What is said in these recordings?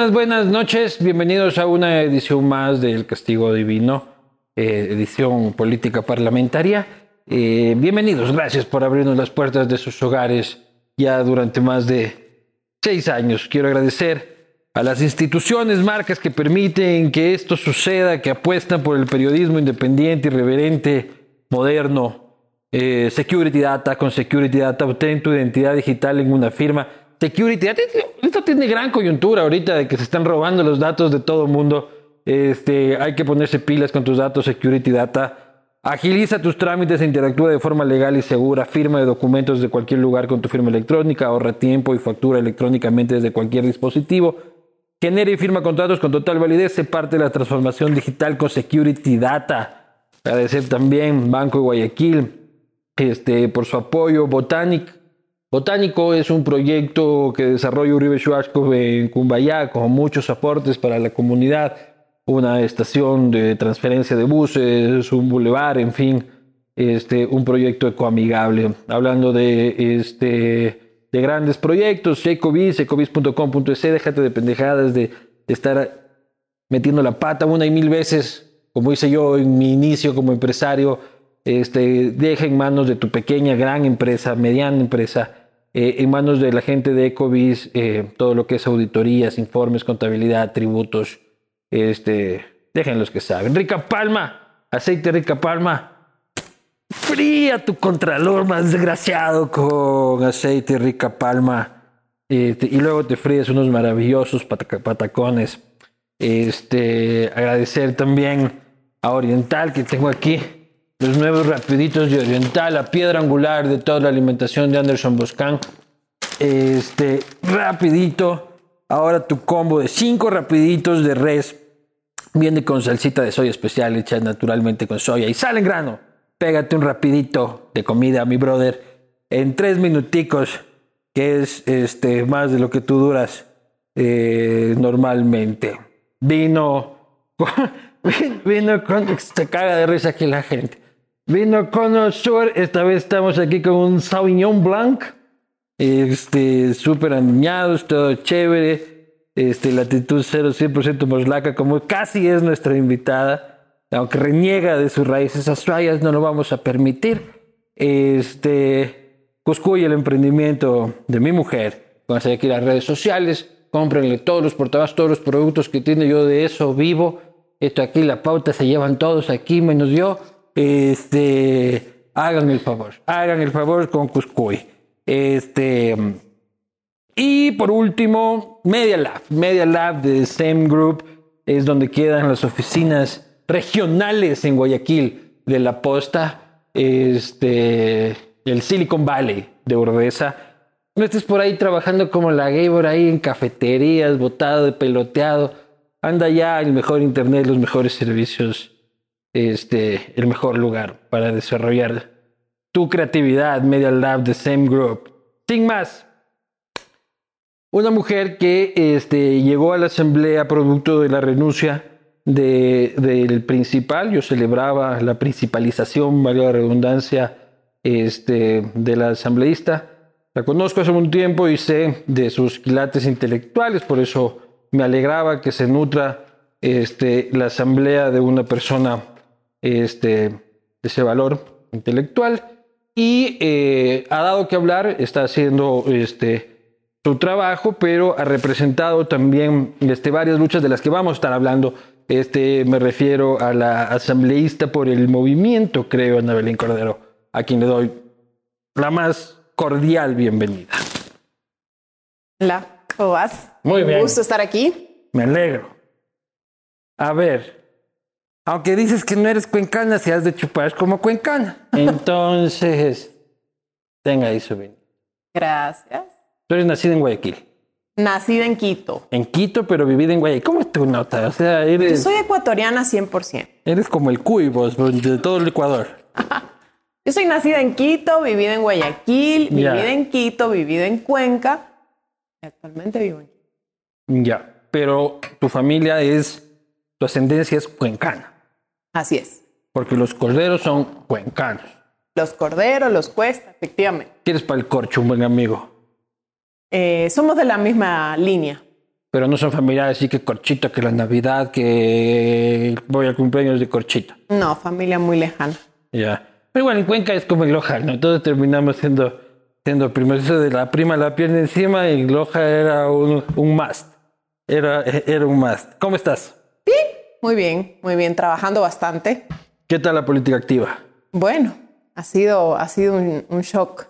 Buenas, buenas, noches. Bienvenidos a una edición más del Castigo Divino, eh, edición política parlamentaria. Eh, bienvenidos, gracias por abrirnos las puertas de sus hogares ya durante más de seis años. Quiero agradecer a las instituciones, marcas que permiten que esto suceda, que apuestan por el periodismo independiente, irreverente, moderno. Eh, Security Data, con Security Data obtén tu identidad digital en una firma. Security Data, esto tiene gran coyuntura ahorita de que se están robando los datos de todo el mundo. Este, hay que ponerse pilas con tus datos Security Data. Agiliza tus trámites e interactúa de forma legal y segura. Firma de documentos de cualquier lugar con tu firma electrónica. Ahorra tiempo y factura electrónicamente desde cualquier dispositivo. Genera y firma contratos con total validez. Se parte de la transformación digital con Security Data. Agradecer también Banco de Guayaquil este, por su apoyo. Botanic. Botánico es un proyecto que desarrolla Uribe Schwarzkopf en Cumbayá con muchos aportes para la comunidad una estación de transferencia de buses, un bulevar, en fin, este, un proyecto ecoamigable. Hablando de, este, de grandes proyectos, Ecobiz, ecobiz.com.es, déjate de pendejadas de, de estar metiendo la pata una y mil veces, como hice yo en mi inicio como empresario, este, deja en manos de tu pequeña, gran empresa, mediana empresa, eh, en manos de la gente de Ecobiz, eh, todo lo que es auditorías, informes, contabilidad, tributos, este, dejen los que saben. Rica Palma, aceite Rica Palma. Fría tu contralor más desgraciado con aceite Rica Palma. Este, y luego te fríes unos maravillosos patacones. Este, agradecer también a Oriental que tengo aquí los nuevos rapiditos de Oriental, la piedra angular de toda la alimentación de Anderson Boscan. Este, rapidito. Ahora tu combo de cinco rapiditos de res viene con salsita de soya especial hecha naturalmente con soya y sal en grano. Pégate un rapidito de comida, mi brother, en tres minuticos, que es este más de lo que tú duras eh, normalmente. Vino, vino con, se caga de risa aquí la gente. Vino con Sur, esta vez estamos aquí con un Sauvignon Blanc este, súper aniñados, todo chévere, este, latitud 0, 100% moslaca, como casi es nuestra invitada, aunque reniega de sus raíces australianas, no lo vamos a permitir. Este, Cuscuy, el emprendimiento de mi mujer, van a seguir aquí las redes sociales, cómprenle todos los portavasos, todos los productos que tiene yo de eso vivo. Esto aquí, la pauta se llevan todos aquí, menos yo. Este, hagan el favor, hagan el favor con Cuscuy. Este, y por último, Media Lab. Media Lab de SEM Group es donde quedan las oficinas regionales en Guayaquil de la posta, este, el Silicon Valley de Urdesa. No estés por ahí trabajando como la gay por ahí en cafeterías, botado de peloteado. Anda ya el mejor internet, los mejores servicios, este, el mejor lugar para desarrollar tu creatividad, Media Lab de Same Group. Sin más, una mujer que este, llegó a la asamblea producto de la renuncia de- del principal, yo celebraba la principalización, valga la redundancia, este, de la asambleísta. La conozco hace un tiempo y sé de sus quilates intelectuales, por eso me alegraba que se nutra este, la asamblea de una persona este, ese valor intelectual y eh, ha dado que hablar, está haciendo este, su trabajo, pero ha representado también este, varias luchas de las que vamos a estar hablando. Este, me refiero a la asambleísta por el movimiento, creo, Ana Belén Cordero, a quien le doy la más cordial bienvenida. Hola, ¿cómo vas? Muy Un bien. gusto estar aquí. Me alegro. A ver, aunque dices que no eres cuencana, si has de chupar como cuencana. Entonces, tenga ahí su vino. Gracias. Tú eres nacida en Guayaquil. Nacida en Quito. En Quito, pero vivida en Guayaquil. ¿Cómo es tu nota? O sea, Yo eres, soy ecuatoriana 100%. eres como el cuy, vos, de todo el Ecuador. Yo soy nacida en Quito, vivida en Guayaquil, Ya. vivida en Quito, vivida en Cuenca. Y actualmente vivo en Quito. Ya, pero tu familia es, tu ascendencia es cuencana. Así es. Porque los corderos son cuencanos. Los corderos, los cuesta, efectivamente. ¿Quieres para el corcho, un buen amigo? Eh, somos de la misma línea. Pero no son familiares, así que corchito, que la Navidad, que voy al cumpleaños de corchito. No, familia muy lejana. Ya. Pero igual en Cuenca es como en Loja, ¿no? Entonces terminamos siendo, siendo primero eso de la prima la pierna encima y Loja era un, un must. Era, era un must. ¿Cómo estás? Bien, muy bien, muy bien, trabajando bastante. ¿Qué tal la política activa? Bueno, ha sido, ha sido un, un shock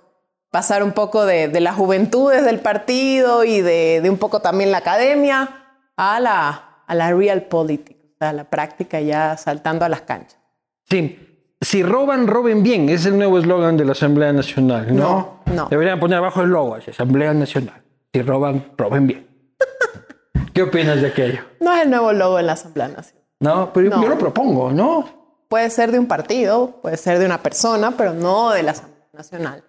pasar un poco de, de las juventudes del partido y de, de, un poco también la academia a la, a la real politics, a la práctica ya saltando a las canchas. Sí, si roban, roben bien. Es el nuevo eslogan de la Asamblea Nacional, ¿no? No, no. Deberían poner abajo el logo, Asamblea Nacional. Si roban, roben bien. ¿Qué opinas de aquello? No es el nuevo logo de la Asamblea Nacional. No, pero No. yo lo propongo, ¿no? Puede ser de un partido, puede ser de una persona, pero no de la Asamblea Nacional.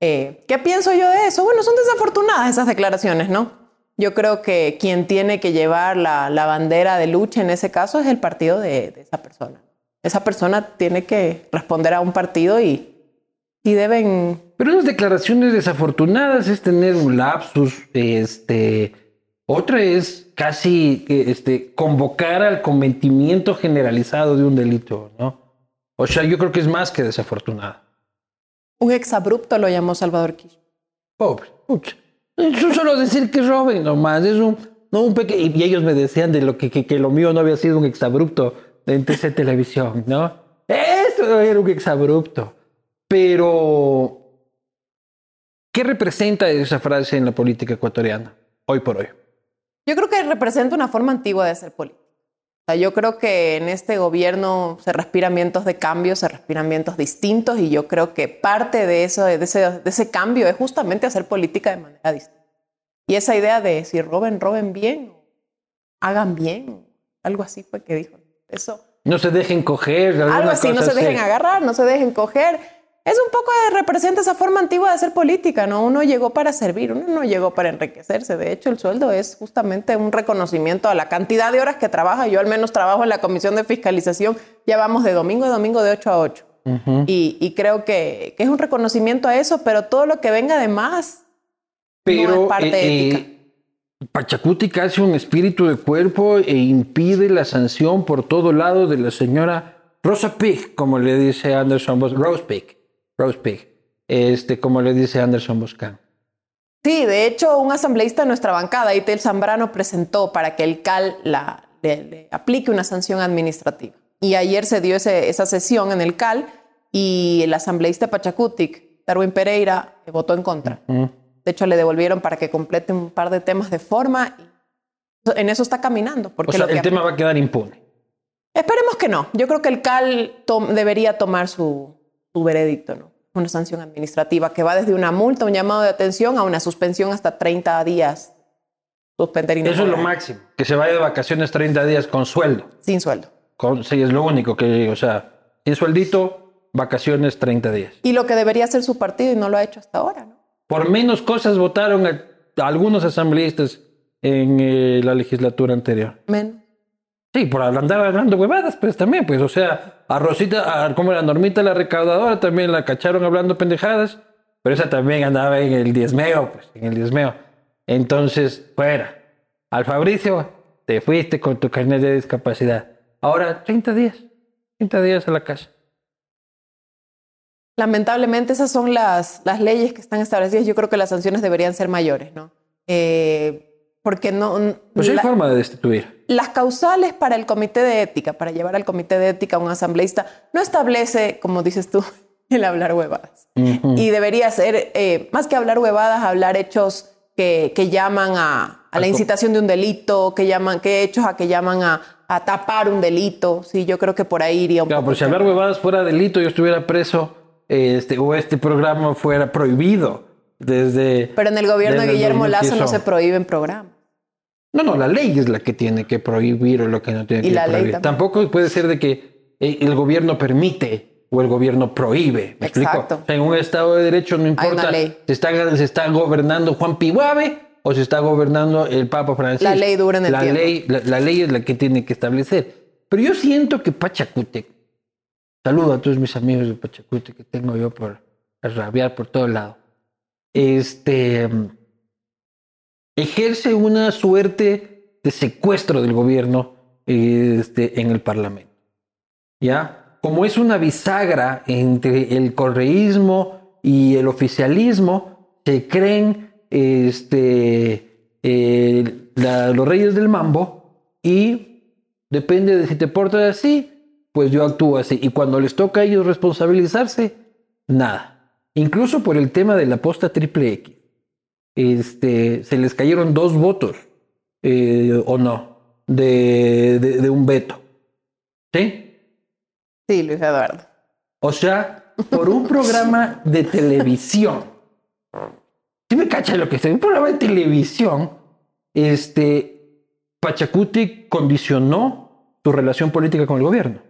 Eh, ¿Qué pienso yo de eso? Bueno, son desafortunadas esas declaraciones, ¿no? Yo creo que quien tiene que llevar la, la bandera de lucha en ese caso es el partido de, de esa persona. Esa persona tiene que responder a un partido y, y deben... Pero unas declaraciones desafortunadas es tener un lapsus, este, otra es casi este, convocar al cometimiento generalizado de un delito, ¿no? O sea, yo creo que es más que desafortunada. Un exabrupto lo llamó Salvador Kish. Pobre, pucha. Yo solo decir que roben nomás, es un, no un pequeño, y ellos me decían de lo que, que, que lo mío no había sido un exabrupto en TC Televisión, ¿no? Eso era un exabrupto. Pero, ¿qué representa esa frase en la política ecuatoriana, hoy por hoy? Yo creo que representa una forma antigua de hacer política. O sea, yo creo que en este gobierno se respiran vientos de cambio, se respiran vientos distintos y yo creo que parte de, eso, de, ese, de ese cambio es justamente hacer política de manera distinta. Y esa idea de si roben, roben bien, hagan bien, algo así fue que dijo. Eso, No se dejen coger, algo así, no cosa se dejen agarrar, no se dejen coger. Es un poco de, representa esa forma antigua de hacer política, ¿no? Uno llegó para servir, uno no llegó para enriquecerse. De hecho, el sueldo es justamente un reconocimiento a la cantidad de horas que trabaja. Yo al menos trabajo en la comisión de fiscalización, ya vamos de domingo a domingo de 8 a 8. y, y creo que, que es un reconocimiento a eso, pero todo lo que venga de más Pero no es parte eh, ética. eh, Pachacuti hace un espíritu de cuerpo e impide la sanción por todo lado de la señora Rosa Pig, como le dice Anderson Bos Rose Pig, Rose Pig, este, como le dice Anderson Boscan. Sí, de hecho, un asambleísta de nuestra bancada, Itel Zambrano, presentó para que el CAL la, le, le aplique una sanción administrativa. Y ayer se dio ese, esa sesión en el CAL y el asambleísta Pachacutic, Darwin Pereira, votó en contra. De hecho, le devolvieron para que complete un par de temas de forma. En eso está caminando. Porque O sea, lo que el tema va a quedar impune. Esperemos que no. Yo creo que el CAL tom- debería tomar su, su veredicto, ¿no? Una sanción administrativa que va desde una multa, un llamado de atención, a una suspensión hasta 30 días. Suspender y no Eso es lo máximo, que se vaya de vacaciones 30 días con sueldo. Sin sueldo. Con, sí, es lo único que, o sea, sin sueldito, vacaciones 30 días. Y lo que debería hacer su partido y no lo ha hecho hasta ahora, ¿no? Por menos cosas votaron a, a algunos asambleístas en eh, la legislatura anterior. Men. Sí, por andar hablando huevadas, pues también, pues, o sea, a Rosita, a, como era Normita la recaudadora, también la cacharon hablando pendejadas, pero esa también andaba en el diezmeo, pues, en el diezmeo. Entonces, fuera. Al Fabricio, te fuiste con tu carnet de discapacidad. Ahora, 30 días, 30 días a la casa. Lamentablemente esas son las, las leyes que están establecidas. Yo creo que las sanciones deberían ser mayores, ¿no? Eh, porque no... Pues hay la- forma de destituir. Las causales para el comité de ética, para llevar al comité de ética a un asambleísta, no establece, como dices tú, el hablar huevadas. Ujú. Y debería ser, eh, más que hablar huevadas, hablar hechos que, que llaman a, a la incitación de un delito, que llaman, que hechos a que llaman a, a tapar un delito. Sí, yo creo que por ahí iría un Claro, poco. pues si hablar huevadas fuera delito, yo estuviera preso, este, o este programa fuera prohibido desde... Pero en el gobierno de Guillermo Lazo no 2015. se prohíben programas. No, no, la ley es la que tiene que prohibir o lo que no tiene Y que la ley prohibir. también. Tampoco puede ser de que eh, el gobierno permite o el gobierno prohíbe. ¿Me Exacto. explico? En un Estado de Derecho no importa ley. si está, se está gobernando Juan Pihuave o se está gobernando el Papa Francisco. La ley dura en el la tiempo. Ley, la, la ley es la que tiene que establecer. Pero yo siento que Pachacútec, saludo a todos mis amigos de Pachacútec que tengo yo por rabiar por todo lado, este, ejerce una suerte de secuestro del gobierno este, en el Parlamento. ¿Ya? Como es una bisagra entre el correísmo y el oficialismo, se creen este, eh, los reyes del mambo y depende de si te portas así, pues yo actúo así. Y cuando les toca a ellos responsabilizarse, nada. Incluso por el tema de la posta triple X. Este, se les cayeron dos votos, eh, o no, de, de, un veto. ¿Sí? Sí, Luis Eduardo. O sea, por un programa de televisión. Si me cacha lo que estoy? Un programa de televisión, este, Pachacuti condicionó su relación política con el gobierno.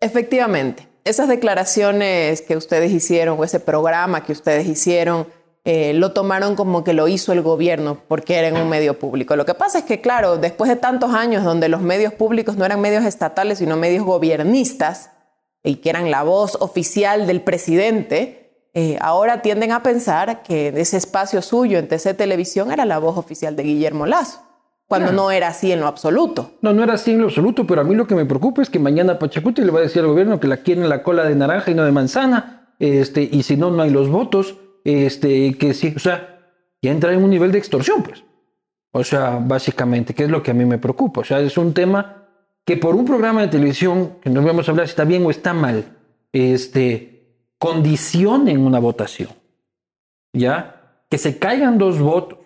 Efectivamente, esas declaraciones que ustedes hicieron o ese programa que ustedes hicieron eh, lo tomaron como que lo hizo el gobierno porque era en un medio público. Lo que pasa es que, claro, después de tantos años donde los medios públicos no eran medios estatales, sino medios gobiernistas, y que eran la voz oficial del presidente, eh, ahora tienden a pensar que ese espacio suyo en TC Televisión era la voz oficial de Guillermo Lazo, cuando no era así en lo absoluto. No, no era así en lo absoluto, pero a mí lo que me preocupa es que mañana Pachacuti le va a decir al gobierno que la quieren la cola de naranja y no de manzana, este, y si no, no hay los votos este, que sí, o sea, ya entra en un nivel de extorsión, pues. O sea, básicamente, que es lo que a mí me preocupa. O sea, es un tema que por un programa de televisión, que no vamos a hablar si está bien o está mal, este, condicionen una votación. ¿Ya? Que se caigan dos votos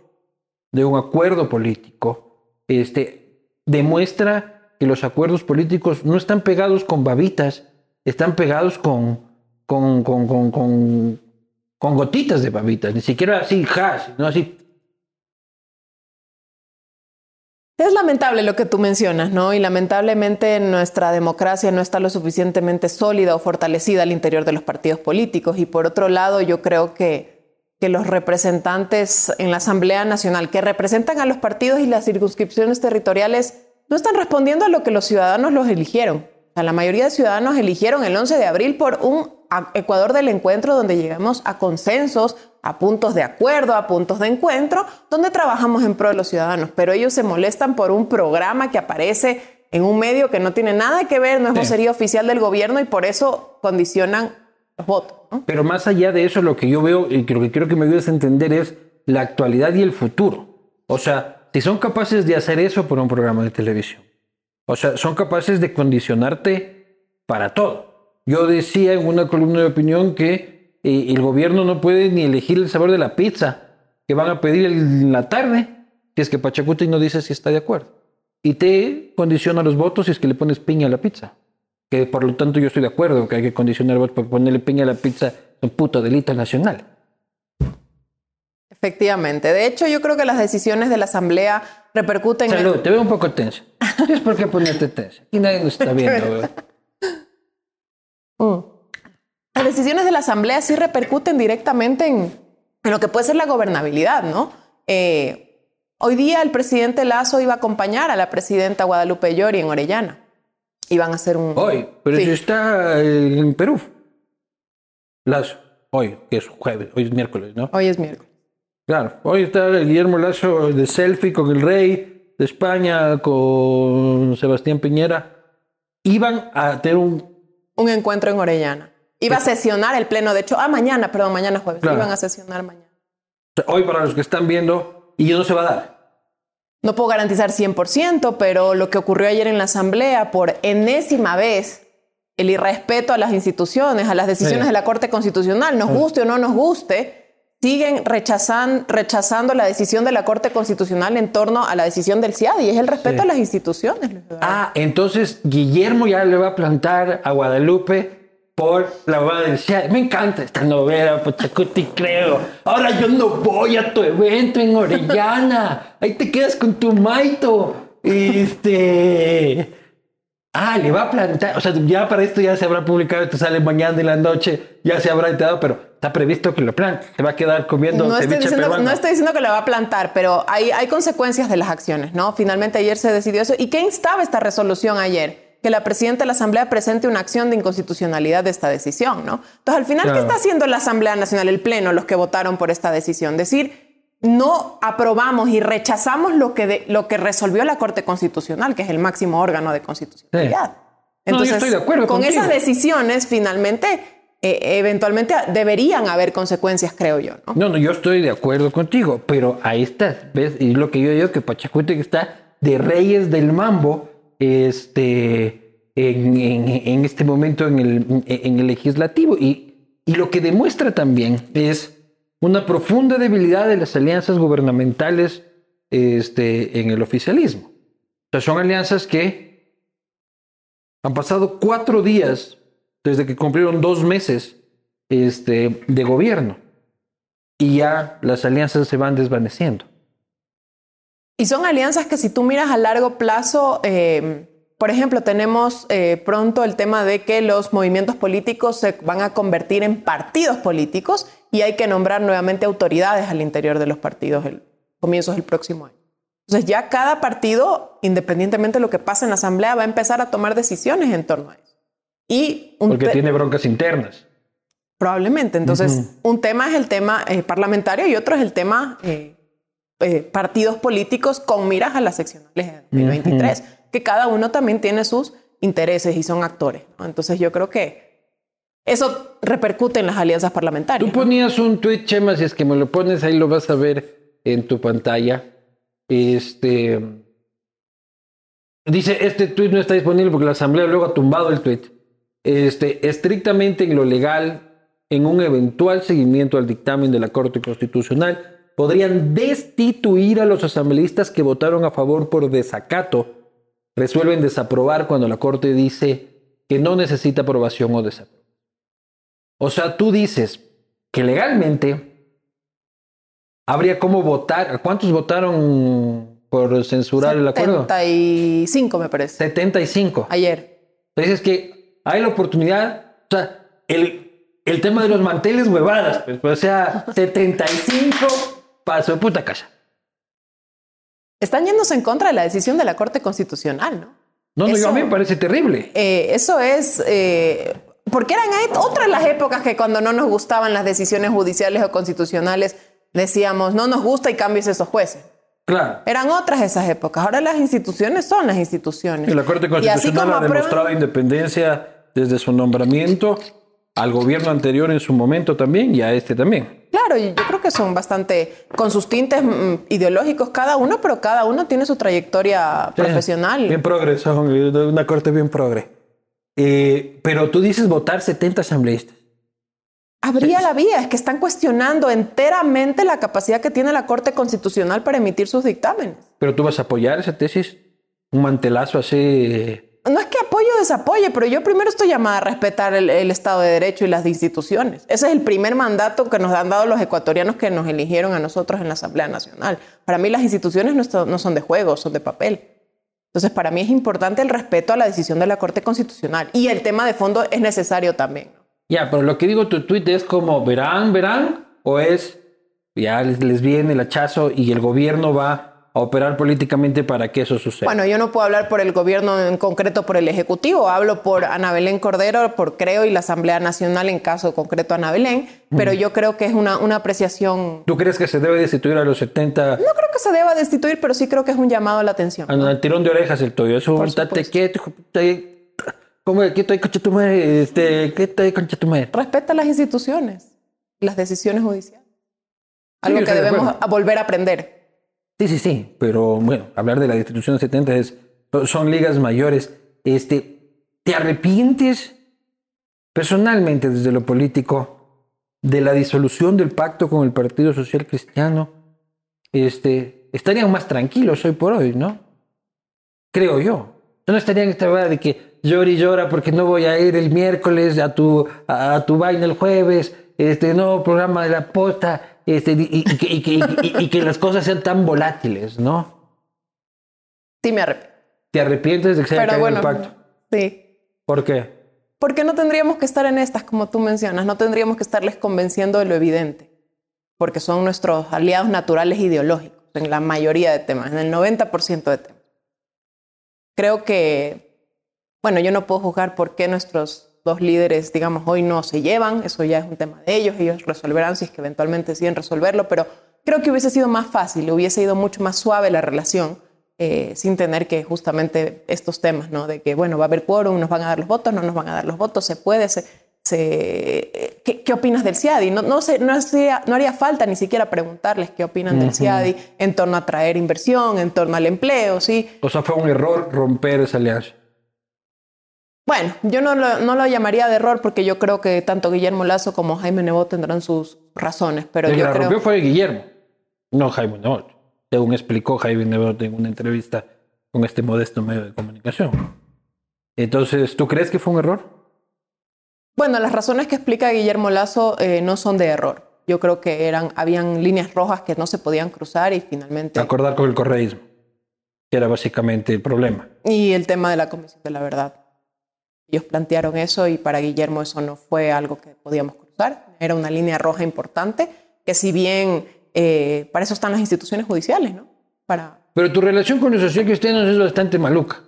de un acuerdo político, este, demuestra que los acuerdos políticos no están pegados con babitas, están pegados con, con, con, con con gotitas de papitas, ni siquiera así, hash, no así. Es lamentable lo que tú mencionas, ¿no? Y lamentablemente nuestra democracia no está lo suficientemente sólida o fortalecida al interior de los partidos políticos. Y por otro lado, yo creo que, que los representantes en la Asamblea Nacional que representan a los partidos y las circunscripciones territoriales no están respondiendo a lo que los ciudadanos los eligieron. O sea, la mayoría de ciudadanos eligieron el 11 de abril por un Ecuador del encuentro donde llegamos a consensos, a puntos de acuerdo, a puntos de encuentro, donde trabajamos en pro de los ciudadanos. Pero ellos se molestan por un programa que aparece en un medio que no tiene nada que ver, no es vocería oficial del gobierno y por eso condicionan los votos. Pero más allá de eso, lo que yo veo y lo que quiero que me ayudes a entender es la actualidad y el futuro. O sea, si son capaces de hacer eso por un programa de televisión, o sea, son capaces de condicionarte para todo. Yo decía en una columna de opinión que eh, el gobierno no puede ni elegir el sabor de la pizza que van a pedir en la tarde si es que Pachacuti no dice si está de acuerdo. Y te condiciona los votos si es que le pones piña a la pizza. Que por lo tanto yo estoy de acuerdo que hay que condicionar votos porque ponerle piña a la pizza es un puto delito nacional. Efectivamente. De hecho, yo creo que las decisiones de la Asamblea repercuten Salud, te veo un poco tenso. Es porque ponerte tenso. Y nadie nos está viendo. Mm. Las decisiones de la Asamblea sí repercuten directamente en, lo que puede ser la gobernabilidad, ¿no? Eh, hoy día el presidente Lazo iba a acompañar a la presidenta Guadalupe Llori en Orellana. Iban a hacer un... Hoy, pero si está en Perú. Lazo, hoy, que es jueves, hoy es miércoles, ¿no? Hoy es miércoles. Claro, hoy está Guillermo Lazo de selfie con el rey de España, con Sebastián Piñera. Iban a tener un un encuentro en Orellana. Iba a sesionar el pleno, de hecho, ah, mañana, perdón, mañana jueves. Iban a sesionar mañana. Hoy para los que están viendo, y no se va a dar. No puedo garantizar 100%, pero lo que ocurrió ayer en la Asamblea, por enésima vez, el irrespeto a las instituciones, a las decisiones de la Corte Constitucional, nos guste o no nos guste, siguen rechazan, rechazando la decisión de la Corte Constitucional en torno a la decisión del CIAD y es el respeto a las instituciones. Ah, entonces Guillermo ya le va a plantar a Guadalupe por la CIAD. Me encanta esta novela, Pachacuti, creo. Ahora yo no voy a tu evento en Orellana. Ahí te quedas con tu maito. Este... Ah, le va a plantar, o sea, ya para esto ya se habrá publicado, esto sale mañana en la noche, ya se habrá enterado, pero está previsto que lo plante. Se va a quedar comiendo no estoy, diciendo, peruano. no estoy diciendo que lo va a plantar, pero hay, hay consecuencias de las acciones, ¿no? Finalmente ayer se decidió eso. ¿Y qué instaba esta resolución ayer? Que la presidenta de la Asamblea presente una acción de inconstitucionalidad de esta decisión, ¿no? Entonces, al final, ¿qué Claro. está haciendo la Asamblea Nacional, el Pleno, los que votaron por esta decisión? Decir, no aprobamos y rechazamos lo que, de- lo que resolvió la Corte Constitucional, que es el máximo órgano de constitucionalidad. No, yo estoy de acuerdo con contigo. esas decisiones, finalmente, eh, eventualmente deberían haber consecuencias, creo yo, ¿no? No, no, yo estoy de acuerdo contigo, pero ahí está, ¿ves? Y lo que yo digo que Pachacuti está de reyes del mambo, este, en, en- en este momento en el, en el legislativo. Y, y lo que demuestra también es una profunda debilidad de las alianzas gubernamentales este, en el oficialismo. O sea, son alianzas que han pasado cuatro días desde que cumplieron dos meses este, de gobierno y ya las alianzas se van desvaneciendo. Y son alianzas que si tú miras a largo plazo, eh, por ejemplo, tenemos eh, pronto el tema de que los movimientos políticos se van a convertir en partidos políticos y hay que nombrar nuevamente autoridades al interior de los partidos el comienzos del próximo año. Entonces ya cada partido, independientemente de lo que pase en la asamblea, va a empezar a tomar decisiones en torno a eso. Y un Porque tiene broncas internas. Probablemente. Entonces, un tema es el tema eh, parlamentario y otro es el tema eh, eh, partidos políticos con miras a las seccionales de 2023, que cada uno también tiene sus intereses y son actores. ¿no? Entonces, yo creo que eso repercute en las alianzas parlamentarias. Tú ponías un tweet, Chema, si es que me lo pones, ahí lo vas a ver en tu pantalla. Este. Dice, este tweet no está disponible porque la Asamblea luego ha tumbado el tweet. Este, estrictamente en lo legal, en un eventual seguimiento al dictamen de la Corte Constitucional, podrían destituir a los asambleístas que votaron a favor por desacato. Resuelven desaprobar cuando la Corte dice que no necesita aprobación o desaprobación. O sea, tú dices que legalmente habría cómo votar. ¿A ¿Cuántos votaron por censurar el acuerdo? 75, me parece. 75. Ayer. Entonces es que hay la oportunidad, o sea, el, el tema de los manteles huevadas, pues, o sea, 75 paso de puta casa. Están yéndose en contra de la decisión de la Corte Constitucional, ¿no? No, no, yo a mí me parece terrible. Eh, eso es eh, porque eran otras las épocas que cuando no nos gustaban las decisiones judiciales o constitucionales decíamos no nos gusta y cambies esos jueces. Claro. Eran otras esas épocas. Ahora las instituciones son las instituciones. Y la Corte Constitucional ha demostrado independencia desde su nombramiento al gobierno anterior en su momento también y a este también. Claro, yo creo que son bastante con sus tintes mm, ideológicos cada uno, pero cada uno tiene su trayectoria profesional. Bien progre, son una corte bien progre. Eh, pero tú dices votar 70 asambleístas. Habría la vía, es que están cuestionando enteramente la capacidad que tiene la Corte Constitucional para emitir sus dictámenes. Pero tú vas a apoyar esa tesis. Un mantelazo así. No es que apoyo o desapoye, pero yo primero estoy llamada a respetar el, Estado de Derecho y las instituciones. Ese es el primer mandato que nos han dado los ecuatorianos que nos eligieron a nosotros en la Asamblea Nacional. Para mí las instituciones no, son de juego, son de papel. Entonces, para mí es importante el respeto a la decisión de la Corte Constitucional. Y el tema de fondo es necesario también. Ya, pero lo que digo tu tweet es como, ¿verán, verán? ¿O es, ya les, les viene el hachazo y el gobierno va a operar políticamente para que eso suceda? Bueno, yo no puedo hablar por el gobierno en concreto, por el Ejecutivo. Hablo por Ana Belén Cordero, por Creo y la Asamblea Nacional en caso concreto Ana Belén. Pero yo creo que es una, una apreciación ¿Tú crees que se debe destituir a los 70 No creo que se deba destituir, pero sí creo que es un llamado a la atención. al, al tirón de orejas el tuyo? Eso, quieto, de y- ¿Cómo que ahí, concha tu madre? Este, quieto ahí, concha tu madre? Respeta las instituciones, las decisiones judiciales. Algo yo que estoy de debemos a volver a aprender. Sí, sí, sí, pero bueno, hablar de la destitución 70 es, son ligas mayores. Este, ¿Te arrepientes personalmente desde lo político de la disolución del pacto con el Partido Social Cristiano? Este, estarían más tranquilos hoy por hoy, ¿no? Creo yo. No estarían esta verdad de que llora y llora porque no voy a ir el miércoles a tu, a, a tu vaina el jueves, este nuevo programa de la posta, este, y, y que, y que- y- y que las cosas sean tan volátiles, ¿no? Sí, me arrepiento. ¿Te arrepientes de que se haya bueno, el pacto? sí. ¿Por qué? Porque no tendríamos que estar en estas, como tú mencionas, no tendríamos que estarles convenciendo de lo evidente, porque son nuestros aliados naturales ideológicos en la mayoría de temas, en el 90% de temas. Creo que, bueno, yo no puedo juzgar por qué nuestros dos líderes, digamos, hoy no se llevan, eso ya es un tema de ellos, ellos resolverán si es que eventualmente deciden resolverlo, pero creo que hubiese sido más fácil, hubiese ido mucho más suave la relación eh, sin tener que justamente estos temas, ¿no? De que, bueno, va a haber quórum, nos van a dar los votos, no nos van a dar los votos, se puede, se, se... ¿Qué, ¿Qué, opinas del CIADI? No, no, sé, no, haría, no haría falta ni siquiera preguntarles qué opinan uh -huh. del CIADI en torno a traer inversión, en torno al empleo, ¿sí? O sea, fue un error romper esa alianza. Bueno, yo no lo, no lo llamaría de error porque yo creo que tanto Guillermo Lazo como Jaime Nebot tendrán sus razones, pero El que yo la creo... rompió fue Guillermo, no Jaime Nebot. Según explicó Jaime Nebot en una entrevista con este modesto medio de comunicación. Entonces, ¿tú crees que fue un error? Bueno, las razones que explica Guillermo Lazo eh, no son de error. Yo creo que eran, habían líneas rojas que no se podían cruzar y finalmente... Acordar con el correísmo, que era básicamente el problema. Y el tema de la Comisión de la Verdad. Ellos plantearon eso y para Guillermo eso no fue algo que podíamos cruzar. Era una línea roja importante que si bien eh, para eso están las instituciones judiciales, ¿no? Para... Pero tu relación con los socialcristianos es bastante maluca.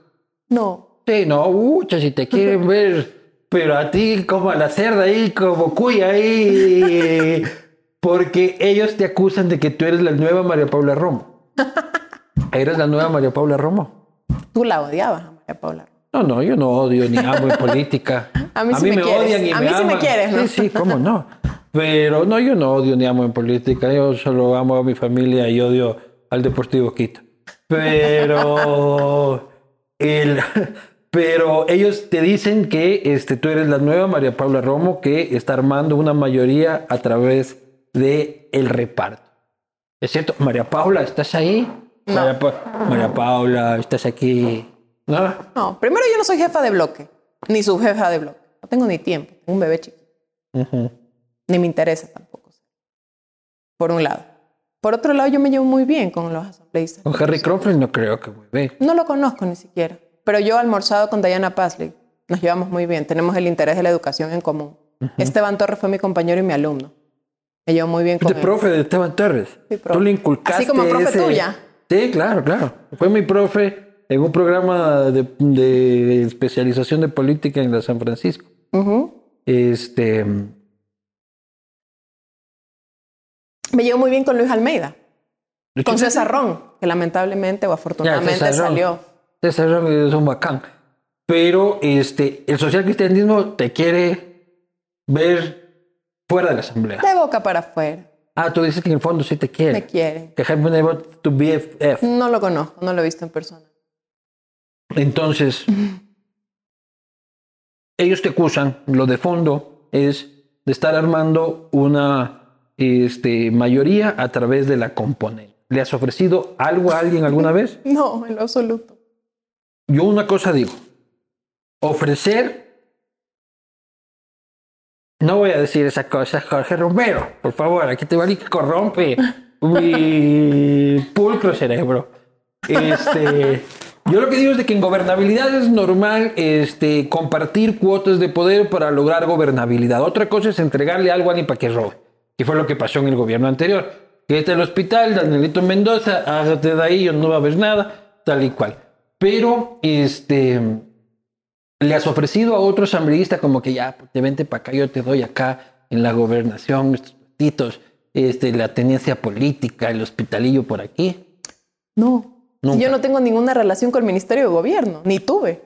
No. Sí, no, ucha, si te quieren ver, pero a ti como a la cerda ahí, como cuya ahí, porque ellos te acusan de que tú eres la nueva María Paula Romo. ¿Eres la nueva María Paula Romo? Tú la odiabas a María Paula Romo. No, no, yo no odio ni amo en política. A mí, sí me, me odian y a me mí sí aman. me quieres, ¿no? Sí, sí, cómo no. Pero no, yo no odio ni amo en política. Yo solo amo a mi familia y odio al Deportivo Quito. Pero el, pero ellos te dicen que este, tú eres la nueva María Paula Romo que está armando una mayoría a través de el reparto. ¿Es cierto? María Paula, ¿estás ahí? No. María, pa María Paula, ¿estás aquí? ¿No? No, primero yo no soy jefa de bloque, ni subjefa de bloque. No tengo ni tiempo, tengo un bebé chiquito. Uh -huh. Ni me interesa tampoco. Por un lado. Por otro lado, yo me llevo muy bien con los asambleístas. Con Harry Crawford no creo que muy bien. No lo conozco ni siquiera. Pero yo he almorzado con Diana Pasley. Nos llevamos muy bien. Tenemos el interés de la educación en común. Uh -huh. Esteban Torres fue mi compañero y mi alumno. Me llevo muy bien con ¿Este él. profe de Esteban Torres? Sí, profe. Tú le inculcaste Así como profe ese... tuya. Sí, claro, claro. Fue mi profe en un programa de, de especialización de política en la San Francisco. Uh -huh. Este... Me llevo muy bien con Luis Almeida. Con César Ron, que lamentablemente o afortunadamente ya, César salió. Ron. César Ron es un bacán. Pero este, el social cristianismo te quiere ver fuera de la asamblea. De boca para afuera. Ah, tú dices que en el fondo sí te quiere. Me quiere. Que Jaime tu BFF. No lo conozco, no lo he visto en persona. Entonces, ellos te acusan, lo de fondo es de estar armando una este, mayoría a través de la componente. ¿Le has ofrecido algo a alguien alguna vez? No, en lo absoluto. Yo una cosa digo, ofrecer, no voy a decir esa cosa, Jorge Romero, por favor, aquí te va a que corrompe mi pulcro cerebro. Este, yo lo que digo es de que en gobernabilidad es normal este, compartir cuotas de poder para lograr gobernabilidad. Otra cosa es entregarle algo a alguien para que robe, que fue lo que pasó en el gobierno anterior. Que este el hospital, Danielito Mendoza, hágate de ahí, no va a haber nada, tal y cual. Pero, este, le has ofrecido a otro asambleísta como que ya, te vente para acá, yo te doy acá en la gobernación, estos este, la tenencia política, el hospitalillo por aquí. No. Nunca. Yo no tengo ninguna relación con el Ministerio de Gobierno, ni tuve.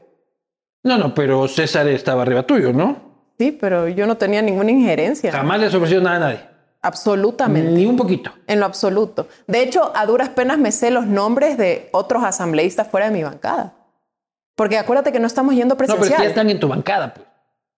No, no, pero César estaba arriba tuyo, ¿no? Sí, pero yo no tenía ninguna injerencia. Jamás le has ofrecido nada a nadie. Absolutamente. Ni un poquito. En lo absoluto. De hecho, a duras penas me sé los nombres de otros asambleístas fuera de mi bancada. Porque acuérdate que no estamos yendo presencial. No, pero ya están en tu bancada. Pues.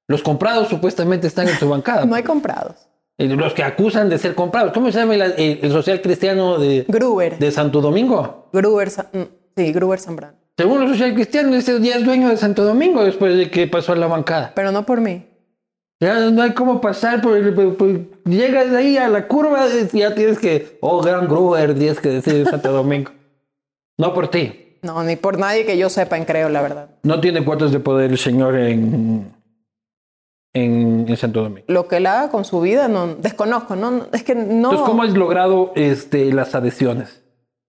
Los comprados supuestamente están en tu bancada. no hay comprados. Los que acusan de ser comprados. ¿Cómo se llama el, social cristiano de, Gruber. de Santo Domingo? Gruber, sí, Gruber Zambrano. Según los social cristianos, ese ya es dueño de Santo Domingo después de que pasó a la bancada. Pero no por mí. Ya no hay cómo pasar por, por, por llegas ahí a la curva y ya tienes que, oh, gran Gruber, tienes que decir Santo Domingo. No por ti. No, ni por nadie que yo sepa en creo, la verdad. No tiene cuotas de poder el señor en, en, en Santo Domingo. Lo que él haga con su vida, no desconozco, no, es que no. Entonces, ¿cómo has logrado este, las adhesiones?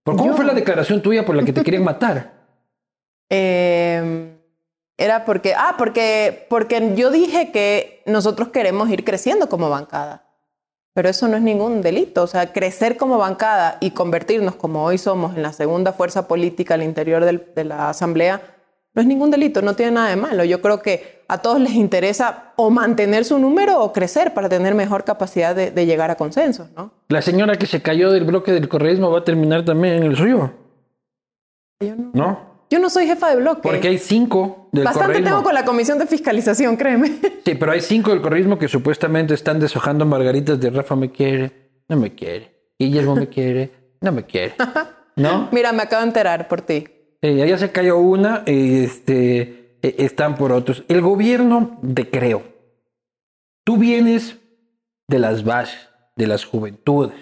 ¿Por cómo Yo- fue la declaración tuya por la que te querían matar? Eh, era porque, ah, porque, porque yo dije que nosotros queremos ir creciendo como bancada. Pero eso no es ningún delito. O sea, crecer como bancada y convertirnos como hoy somos en la segunda fuerza política al interior del- de la Asamblea no es ningún delito, no tiene nada de malo. Yo creo que a todos les interesa o mantener su número o crecer para tener mejor capacidad de, de llegar a consensos, ¿no? La señora que se cayó del bloque del correísmo va a terminar también en el suyo, Yo no, ¿no? yo no soy jefa de bloque. Porque hay cinco del Bastante correísmo. tengo con la comisión de fiscalización, créeme. Sí, pero hay cinco del correísmo que supuestamente están deshojando margaritas de Rafa me quiere, no me quiere. Guillermo me quiere, no me quiere. ¿No? Mira, me acabo de enterar por ti. Eh, se cayó una, este, eh, están por otros. El gobierno de Creo. Tú vienes de las bases, de las juventudes,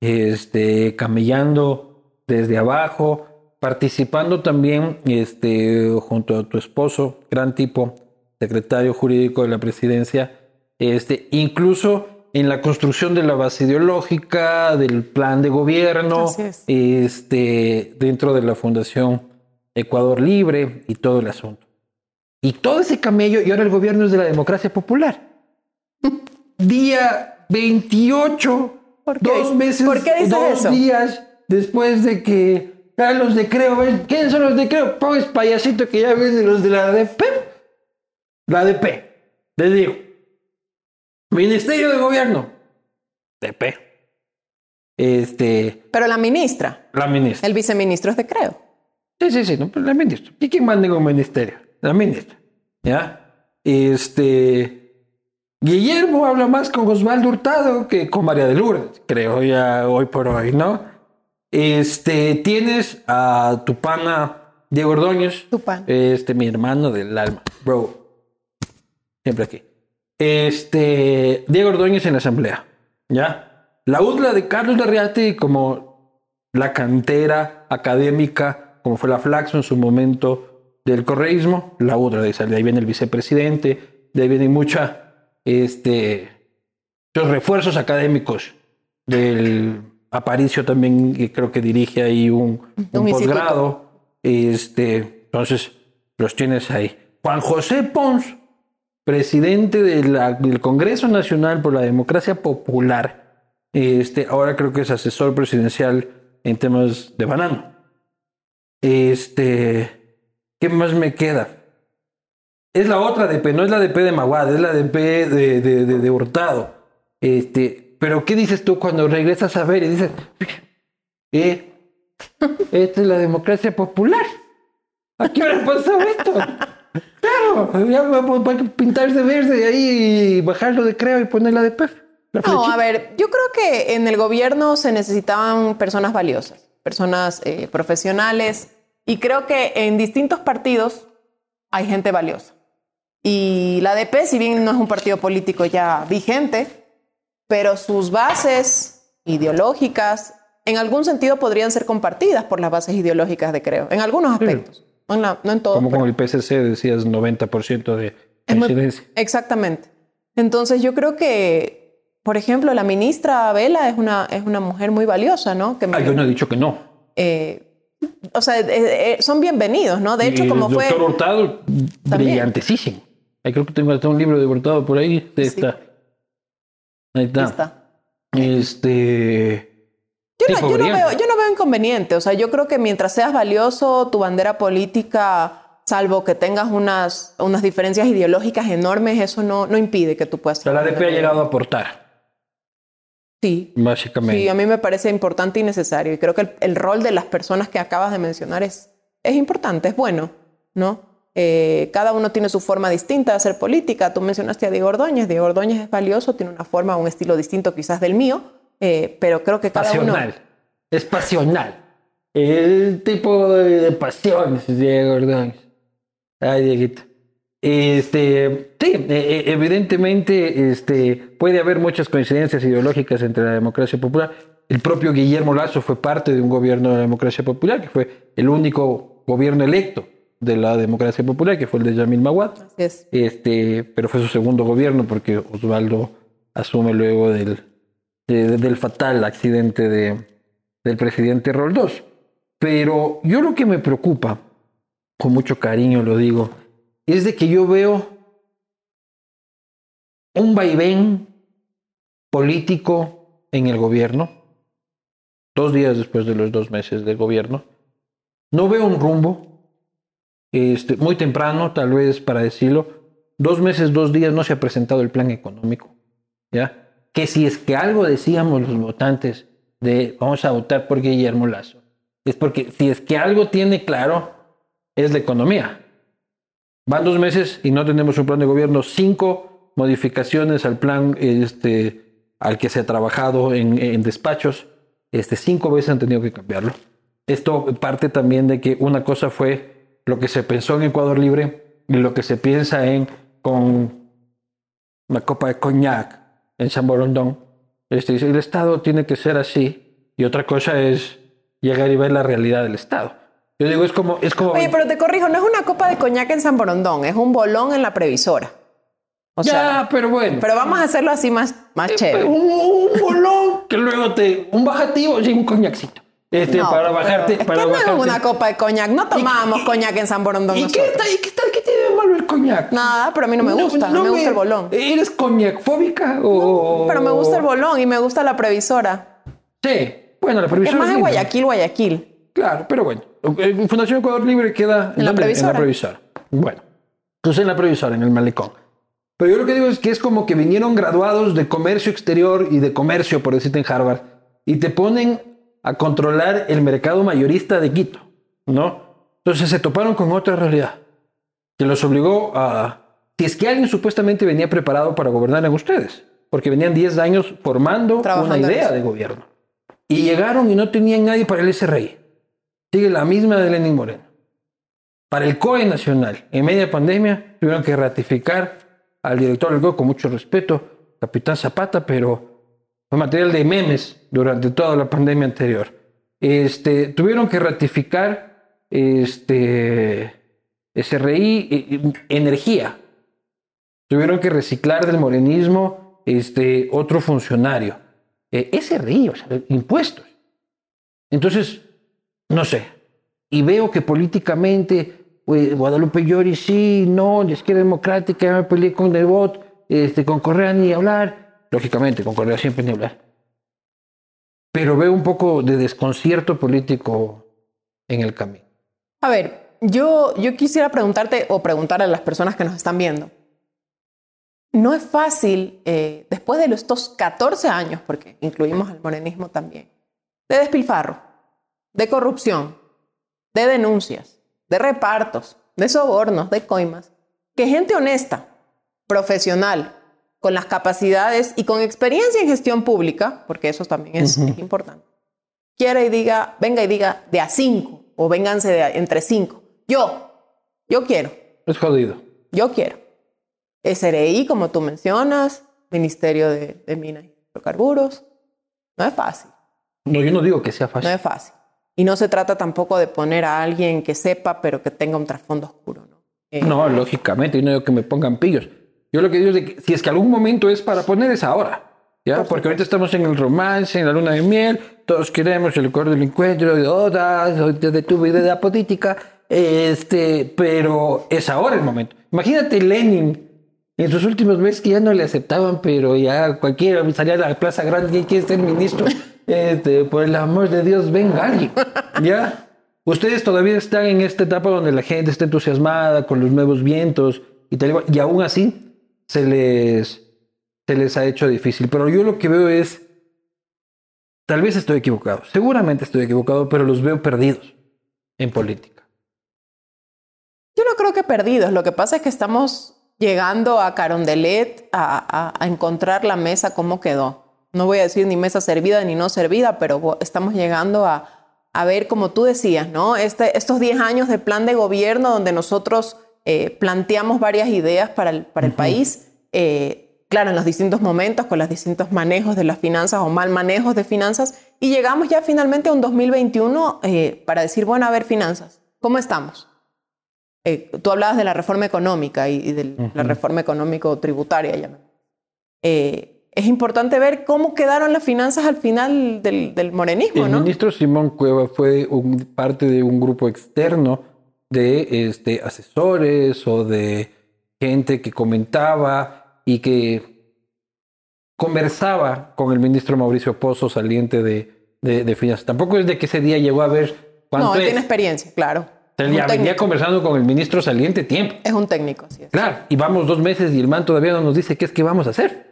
este, camellando desde abajo, participando también este, junto a tu esposo, gran tipo, secretario jurídico de la presidencia, este, incluso en la construcción de la base ideológica, del plan de gobierno, es. este, dentro de la Fundación Ecuador Libre y todo el asunto. Y todo ese camello, y ahora el gobierno es de la democracia popular. Día 28, ¿Por qué? dos meses, ¿Por qué dices dos eso? días después de que los de Creo. ¿quiénes son los de Creo? Pues payasito que ya ves de los de la ADP. La ADP, les digo. Ministerio de Gobierno, DP. Este, Pero la ministra, la ministra. el viceministro es de Creo. Sí, sí, sí, no, pues la ministra. ¿Y quién manda en un ministerio? La ministra. ¿Ya? Este. Guillermo habla más con Osvaldo Hurtado que con María de Lourdes, creo ya hoy por hoy, ¿no? Este, tienes a tu pana Diego Ordóñez. Tu pan. Este, mi hermano del alma, bro. Siempre aquí. Este, Diego Ordóñez en la asamblea, ¿ya? La UDLA de Carlos Larriate como la cantera académica, como fue la Flaxo en su momento del correísmo, la UDLA de ahí viene el vicepresidente, de ahí vienen mucha, este, los refuerzos académicos del Aparicio también, que creo que dirige ahí un, un Un posgrado, este, entonces los tienes ahí. Juan José Pons, presidente de la- del Congreso Nacional por la Democracia Popular, este, ahora creo que es asesor presidencial en temas de banano. Este, ¿qué más me queda? Es la otra DP, no es la DP de Maguad, es la DP de, de, de, de Hurtado. Este, pero ¿qué dices tú cuando regresas a ver y dices, eh, esta es la democracia popular? ¿A qué hora pasó esto? Claro, ya vamos a pintarse verde ahí y bajarlo de creo y ponerla de PEF. No, a ver, yo creo que en el gobierno se necesitaban personas valiosas, personas eh, profesionales, y creo que en distintos partidos hay gente valiosa. Y la ADP, si bien no es un partido político ya vigente, pero sus bases ideológicas en algún sentido podrían ser compartidas por las bases ideológicas de Creo, en algunos aspectos, en, la- no en todos. Como pero- con el PCC decías 90% de muy- coincidencia. Exactamente. Entonces yo creo que, por ejemplo, la ministra Vela es una, es una mujer muy valiosa, ¿no? Que me- Ah, yo no he dicho que no. eh, o sea, eh, eh, son bienvenidos, ¿no? De hecho, como el fue... doctor Hurtado, brillantísimo. Ahí creo que tengo hasta un libro de Hurtado por ahí. Ahí Sí. está. Ahí está. Ahí está. Este. Yo, no, yo, no veo, yo no veo inconveniente. O sea, yo creo que mientras seas valioso, tu bandera política, salvo que tengas unas, unas diferencias ideológicas enormes, eso no, no impide que tú puedas... O sea, la ADP ha llegado a aportar, Sí, básicamente. Sí, a mí me parece importante y necesario. Y creo que el, el rol de las personas que acabas de mencionar es, es importante, es bueno, ¿no? Eh, cada uno tiene su forma distinta de hacer política. Tú mencionaste a Diego Ordóñez. Diego Ordóñez es valioso, tiene una forma, un estilo distinto quizás del mío, eh, pero creo que cada pasional. uno... Es pasional. El tipo de, de pasiones, Diego Ordóñez. Ay, Dieguito. Este, sí, eh, eh, evidentemente este, puede haber muchas coincidencias ideológicas entre la democracia popular. El propio Guillermo Lazo fue parte de un gobierno de la democracia popular, que fue el único gobierno electo de la democracia popular, que fue el de Yamil Mawad. Este, pero fue su segundo gobierno porque Osvaldo asume luego del, del fatal accidente de, del presidente Roldós. Pero yo lo que me preocupa, con mucho cariño lo digo, es de que yo veo un vaivén político en el gobierno, dos días después de los dos meses del gobierno. No veo un rumbo, este, muy temprano tal vez para decirlo, dos meses, dos días no se ha presentado el plan económico, ¿ya? Que si es que algo decíamos los votantes de vamos a votar por Guillermo Lazo, es porque si es que algo tiene claro, es la economía. Van dos meses y no tenemos un plan de gobierno, cinco modificaciones al plan este, al que se ha trabajado en, despachos, este, cinco veces han tenido que cambiarlo. Esto parte también de que una cosa fue lo que se pensó en Ecuador Libre y lo que se piensa en con una copa de coñac en San Borondón. Este, el Estado tiene que ser así y otra cosa es llegar y ver la realidad del Estado. Yo digo, es como, es como... Oye, pero te corrijo, no es una copa de coñac en San Borondón, es un bolón en la previsora. O ya, pero bueno. Pero vamos a hacerlo así más, más eh, chévere. Un, bolón que luego te... Un bajativo y un coñacito. Este, para bajarte. Es para que no es una copa de coñac. No tomamos coñac en San Borondón. ¿Y qué, tal, ¿Y qué tal? ¿Qué malo el coñac? Nada, pero a mí no me gusta. No, me, gusta el bolón. ¿Eres coñac fóbica o.? pero me gusta el bolón y me gusta la previsora. Sí. Bueno, la previsora. Es más en Guayaquil, Guayaquil. Claro, pero bueno. Fundación Ecuador Libre queda en, la, previsora? en la previsora. Bueno. Entonces en la previsora, en el malecón. Pero yo lo que digo es que es como que vinieron graduados de comercio exterior y de comercio, por decirte en Harvard, y te ponen a controlar el mercado mayorista de Quito, ¿no? Entonces se toparon con otra realidad que los obligó a... Si es que alguien supuestamente venía preparado para gobernar en ustedes, porque venían 10 años formando una idea de gobierno. Y llegaron y no tenían nadie para el SRI. Sigue la misma de Lenin Moreno. Para el COE nacional, en media pandemia, tuvieron que ratificar al director del COE con mucho respeto, capitán Zapata, pero fue material de memes durante toda la pandemia anterior. Este, tuvieron que ratificar este, SRI, energía. Tuvieron que reciclar del morenismo este, otro funcionario. Eh, SRI, o sea, impuestos. Entonces, no sé. Y veo que políticamente pues, Guadalupe Llori sí, no, la izquierda democrática, me peleé con Devot, este, con Correa ni hablar. Lógicamente, con Correa siempre ni hablar. Pero veo un poco de desconcierto político en el camino. A ver, yo, yo quisiera preguntarte o preguntar a las personas que nos están viendo. No es fácil, eh, después de estos 14 años, porque incluimos al morenismo también, de despilfarro, de corrupción, de denuncias, de repartos, de sobornos, de coimas, que gente honesta, profesional, con las capacidades y con experiencia en gestión pública, porque eso también es, importante, quiera y diga, venga y diga de a cinco o vénganse de entre cinco. Yo, yo quiero. Es jodido. Yo quiero. SRI, como tú mencionas, Ministerio de, de Minas y Hidrocarburos. No es fácil. No, yo no digo que sea fácil. No es fácil. Y no se trata tampoco de poner a alguien que sepa, pero que tenga un trasfondo oscuro, ¿no? Eh, no, lógicamente, y no digo que me pongan pillos. Yo lo que digo es que si es que algún momento es para poner es ahora. ¿Ya? Porque ahorita estamos en el romance, en la luna de miel, todos queremos el acuerdo del encuentro, de odas, de tu vida política, este, pero es ahora el momento. Imagínate Lenin en sus últimos meses que ya no le aceptaban, pero ya cualquiera salía a la Plaza Grande y quiere ser ministro. Este, por el amor de Dios, venga alguien. ¿Ya? Ustedes todavía están en esta etapa donde la gente está entusiasmada con los nuevos vientos y tal, y aún así se les, se les ha hecho difícil. Pero yo lo que veo es, tal vez estoy equivocado, seguramente estoy equivocado, pero los veo perdidos en política. Yo no creo que perdidos, lo que pasa es que estamos llegando a Carondelet a, a, encontrar la mesa como quedó. No voy a decir ni mesa servida ni no servida, pero estamos llegando a, a ver, como tú decías, ¿no? Este, estos 10 años de plan de gobierno donde nosotros eh, planteamos varias ideas para el, para el país, eh, claro, en los distintos momentos, con los distintos manejos de las finanzas o mal manejos de finanzas, y llegamos ya finalmente a un 2021 eh, para decir, bueno, a ver, finanzas, ¿cómo estamos? Eh, tú hablabas de la reforma económica y, de la reforma económico-tributaria. Eh, es importante ver cómo quedaron las finanzas al final del, morenismo, El ministro Simón Cueva fue parte de un grupo externo de este, asesores o de gente que comentaba y que conversaba con el ministro Mauricio Pozo, saliente de, de, finanzas. Tampoco es de que ese día llegó a ver cuánto No, él tiene experiencia, claro. Ya venía conversando con el ministro saliente tiempo. Es un técnico, sí. Claro, y vamos dos meses y el man todavía no nos dice qué es que vamos a hacer.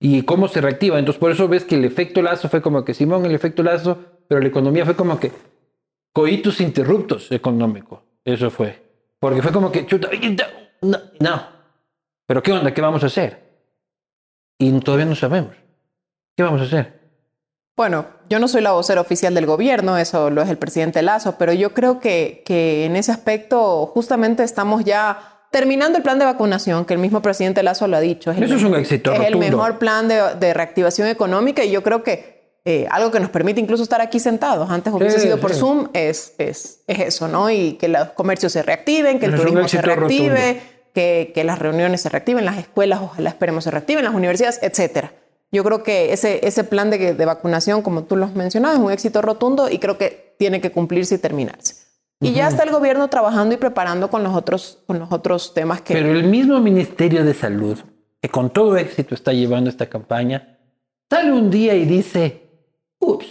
Y cómo se reactiva. Entonces, por eso ves que el efecto lazo fue como que Simón, el efecto lazo, pero la economía fue como que coitus interruptos económico. Eso fue. Porque fue como que, chuta, no, no. Pero ¿qué onda? ¿Qué vamos a hacer? Y todavía no sabemos. ¿Qué vamos a hacer? Bueno, yo no soy la vocera oficial del gobierno, eso lo es el presidente Lazo, pero yo creo que, que en ese aspecto justamente estamos ya terminando el plan de vacunación, que el mismo presidente Lazo lo ha dicho. eso es un éxito. Es el mejor plan de, reactivación económica y yo creo que eh, algo que nos permite incluso estar aquí sentados, antes hubiese sido por Zoom, es, es, es, eso, ¿no? Y que los comercios se reactiven, que el turismo se reactive, que, que, las reuniones se reactiven, las escuelas ojalá esperemos se reactiven, las universidades, etcétera. Yo creo que ese, ese plan de, de, vacunación, como tú lo has mencionado, es un éxito rotundo y creo que tiene que cumplirse y terminarse. Y ya está el gobierno trabajando y preparando con los otros, con los otros temas que... Pero el mismo Ministerio de Salud, que con todo éxito está llevando esta campaña, sale un día y dice, ups,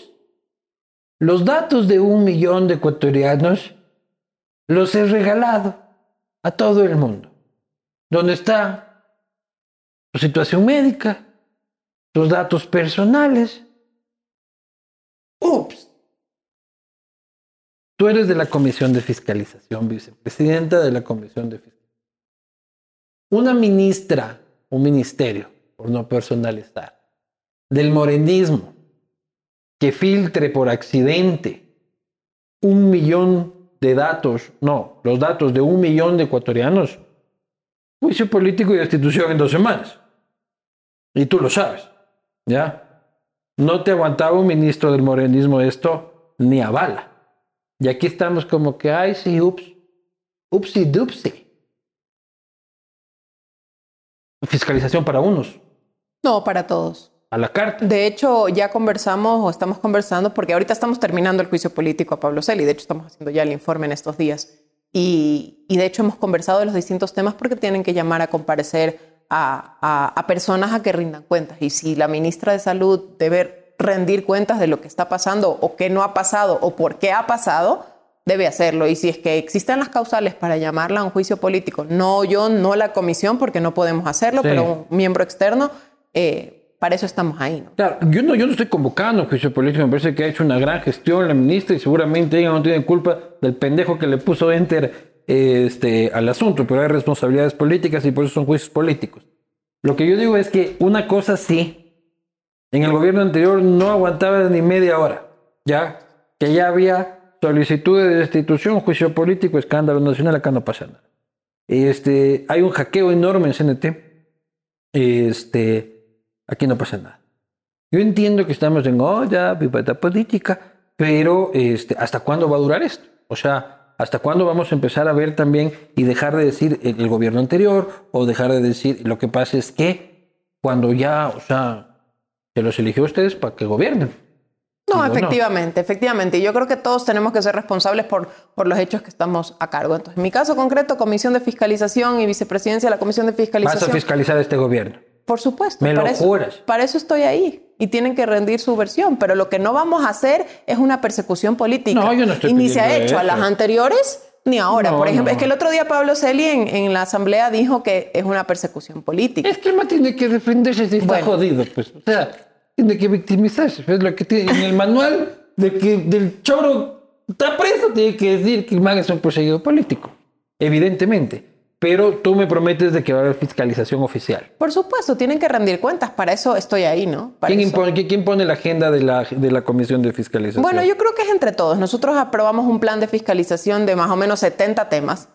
los datos de un millón de ecuatorianos los he regalado a todo el mundo. ¿Dónde está su situación médica? Tus datos personales. Ups. Tú eres de la Comisión de Fiscalización, vicepresidenta de la Comisión de Fiscalización. Una ministra, un ministerio, por no personalizar, del morenismo, que filtre por accidente un millón de datos, no, los datos de un millón de ecuatorianos, juicio político y destitución en dos semanas. Y tú lo sabes. ¿Ya? No te aguantaba un ministro del morenismo esto ni a bala. Y aquí estamos como que, ay, sí, ups, upsi dupsi. Fiscalización para unos. No, para todos. A la carta. De hecho, ya conversamos o estamos conversando, porque ahorita estamos terminando el juicio político a Pablo Celi. De hecho, estamos haciendo ya el informe en estos días. Y, y de hecho, hemos conversado de los distintos temas porque tienen que llamar a comparecer a, personas a que rindan cuentas. Y si la ministra de Salud debe rendir cuentas de lo que está pasando o qué no ha pasado o por qué ha pasado, debe hacerlo. Y si es que existen las causales para llamarla a un juicio político, no yo, no la comisión, porque no podemos hacerlo, pero un miembro externo, eh, para eso estamos ahí. ¿no? Claro, yo no, yo no estoy convocando a un juicio político, me parece que ha hecho una gran gestión la ministra y seguramente ella no tiene culpa del pendejo que le puso enter este, al asunto, pero hay responsabilidades políticas y por eso son juicios políticos. Lo que yo digo es que una cosa sí, en el gobierno anterior no aguantaba ni media hora, ya que ya había solicitudes de destitución, juicio político, escándalo nacional, acá no pasa nada. Este, hay un hackeo enorme en CNT, este, aquí no pasa nada. Yo entiendo que estamos en oh, política, pero este, ¿hasta cuándo va a durar esto? O sea, ¿Hasta cuándo vamos a empezar a ver también y dejar de decir el, gobierno anterior o dejar de decir lo que pasa es que cuando ya, o sea, se los eligió a ustedes para que gobiernen? No, efectivamente, efectivamente. Yo creo que todos tenemos que ser responsables por, por los hechos que estamos a cargo. Entonces, en mi caso concreto, Comisión de Fiscalización y Vicepresidencia de la Comisión de Fiscalización. ¿Vas a fiscalizar este gobierno? Por supuesto. Me lo para juras. Eso, para eso estoy ahí y tienen que rendir su versión. Pero lo que no vamos a hacer es una persecución política. No, yo no estoy Y ni se ha hecho a las anteriores ni ahora. Por ejemplo, es que el otro día Pablo Celi en, la asamblea dijo que es una persecución política. Es que el tiene que defenderse si está jodido, pues. O sea, tiene que victimizarse. Es lo que tiene en el manual de que del choro está preso, tiene que decir que el man es un perseguido político. Evidentemente pero tú me prometes de que va a haber fiscalización oficial. Por supuesto, tienen que rendir cuentas, para eso estoy ahí, ¿no? ¿Quién, pone la agenda de la, de la Comisión de Fiscalización? Bueno, yo creo que es entre todos. Nosotros aprobamos un plan de fiscalización de más o menos 70 temas.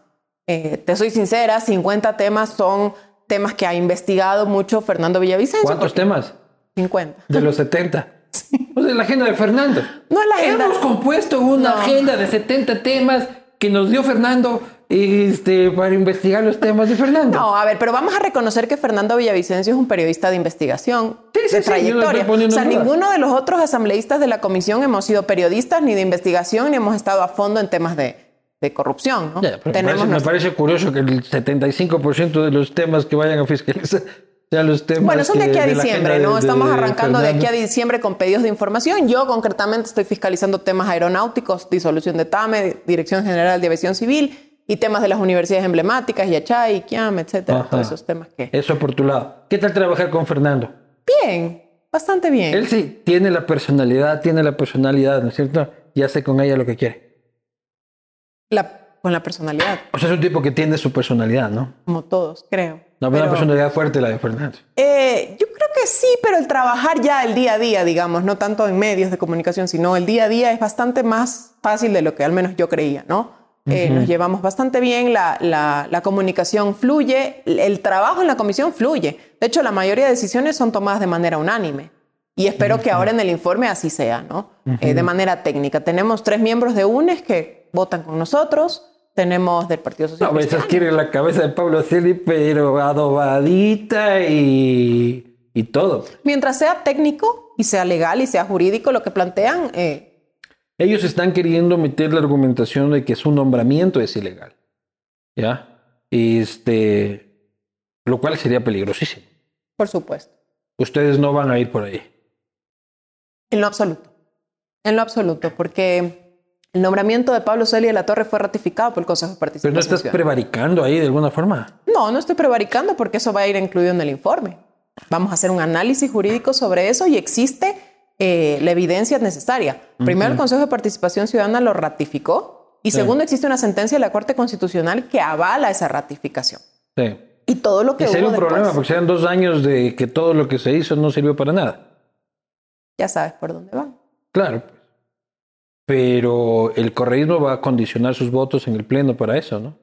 Eh, te soy sincera, 50 temas son temas que ha investigado mucho Fernando Villavicencio. ¿Cuántos temas? 50. De los 70. Sí. O sea, la agenda de Fernando. No es la agenda. Hemos compuesto una agenda de 70 temas que nos dio Fernando este, para investigar los temas de Fernando. No, a ver, pero vamos a reconocer que Fernando Villavicencio es un periodista de investigación, Sí, sí, de sí, trayectoria. o sea, ninguno de los otros asambleístas de la comisión hemos sido periodistas ni de investigación ni hemos estado a fondo en temas de, de corrupción. ¿no? Ya, Tenemos parece, me parece curioso que el 75% de los temas que vayan a fiscalizar sean los temas. Bueno, son de aquí a diciembre, ¿no? de- Estamos de arrancando de aquí a diciembre con pedidos de información. Yo concretamente estoy fiscalizando temas aeronáuticos, disolución de TAME, Dirección General de Aviación Civil y temas de las universidades emblemáticas, Yachay, Kiam, etcétera. Ajá. Todos esos temas que... Eso por tu lado. ¿Qué tal trabajar con Fernando? Bien, bastante bien. Él sí tiene la personalidad, tiene la personalidad, ¿no es cierto? Y hace con ella lo que quiere. La- con la personalidad, O sea, es un tipo que tiene su personalidad, ¿no? como todos, creo. No, Pero- una personalidad fuerte la de Fernando. Eh, yo creo que sí, pero el trabajar ya el día a día, digamos, no tanto en medios de comunicación, sino el día a día es bastante más fácil de lo que al menos yo creía, ¿no? Eh, Nos llevamos bastante bien, la, la- la comunicación fluye, el, trabajo en la comisión fluye. De hecho, la mayoría de decisiones son tomadas de manera unánime. Y espero que ahora en el informe así sea, ¿no? Eh, de manera técnica. Tenemos tres miembros de UNES que votan con nosotros. Tenemos del Partido Social A veces Cristiano. quiere la cabeza de Pablo Celi, pero adobadita y, y todo. Mientras sea técnico y sea legal y sea jurídico lo que plantean, eh, Ellos están queriendo meter la argumentación de que su nombramiento es ilegal. ¿Ya? Este, lo cual sería peligrosísimo. por supuesto. Ustedes no van a ir por ahí. En lo absoluto. En lo absoluto, porque el nombramiento de Pablo Celia de la Torre fue ratificado por el Consejo de Pero no estás prevaricando ahí de alguna forma. No, no estoy prevaricando porque eso va a ir incluido en el informe. Vamos a hacer un análisis jurídico sobre eso y existe eh, la evidencia necesaria. Primero, el Consejo de Participación Ciudadana lo ratificó y Sí. segundo, existe una sentencia de la Corte Constitucional que avala esa ratificación. Sí. Y todo lo que Y sería un después, problema porque sean dos años de que todo lo que se hizo no sirvió para nada. ya sabes por dónde van. Claro. Pero el correísmo va a condicionar sus votos en el Pleno para eso, ¿no?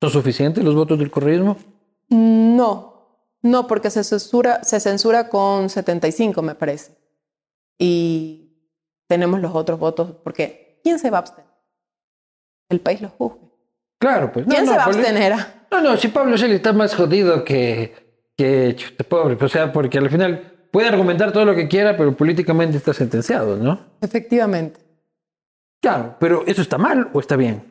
¿Son suficientes los votos del correísmo? No, no, porque se censura, se censura con 75, me parece. Y tenemos los otros votos, porque ¿quién se va a abstener? El país lo juzgue. Claro, pues. No, ¿Quién no, se va a Pablo- abstener? No, no, si Pablo Shelley está más jodido que, que chuta, pobre. O sea, porque al final puede argumentar todo lo que quiera, pero políticamente está sentenciado, ¿no? Efectivamente. Claro, pero ¿eso está mal o está bien?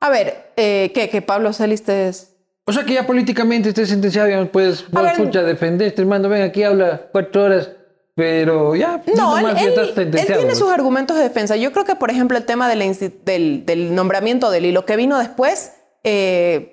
A ver, eh, ¿qué? Que Pablo Celis es... O sea que ya políticamente esté sentenciado, puedes, A ver- escucha, defender, este hermano, ven aquí, habla cuatro horas, pero ya, No, él, él- tiene sus argumentos de defensa. Yo creo que, por ejemplo, el tema de la insti- del, del nombramiento de él y lo que vino después, eh,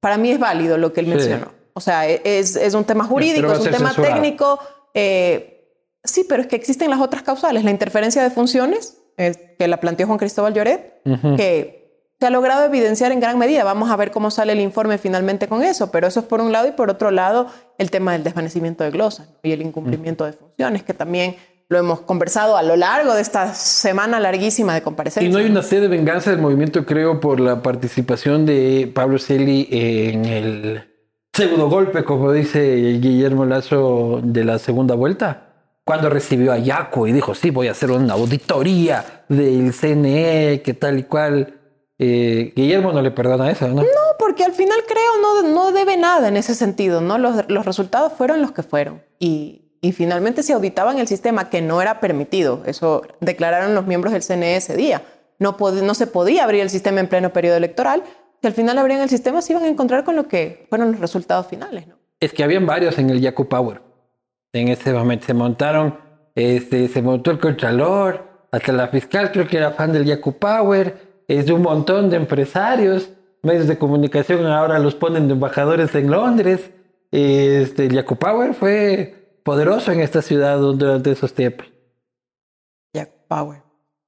para mí es válido lo que él Sí. mencionó. O sea, e- es, es un tema jurídico, es un tema censurado. técnico. eh, sí, pero es que existen las otras causales. La interferencia de funciones, eh, que la planteó Juan Cristóbal Lloret, que se ha logrado evidenciar en gran medida. Vamos a ver cómo sale el informe finalmente con eso, pero eso es por un lado y por otro lado el tema del desvanecimiento de glosas y el incumplimiento de funciones, que también lo hemos conversado a lo largo de esta semana larguísima de Y comparecencias. no hay una sed de venganza del movimiento, creo, por la participación de Pablo Celi en el pseudo golpe, como dice Guillermo Lazo, de la segunda vuelta. Cuando recibió a Yaco y dijo, sí, voy a hacer una auditoría del CNE, que tal y cual. Eh, Guillermo no le perdona eso, ¿no? No, porque al final creo no, no debe nada en ese sentido, ¿no? Los, los resultados fueron los que fueron. Y, y finalmente se auditaban el sistema que no era permitido. Eso declararon los miembros del CNE ese día. No, no se podía abrir el sistema en pleno periodo electoral. Si al final abrían el sistema, se iban a encontrar con lo que fueron los resultados finales, ¿no? Es que habían varios en el Yaku Power. En ese momento se montaron, este, se montó el Contralor, hasta la fiscal creo que era fan del Yaku Power, es de un montón de empresarios, medios de comunicación ahora los ponen de embajadores en Londres. Este, Yaku Power fue poderoso en esta ciudad durante esos tiempos. Jack Power.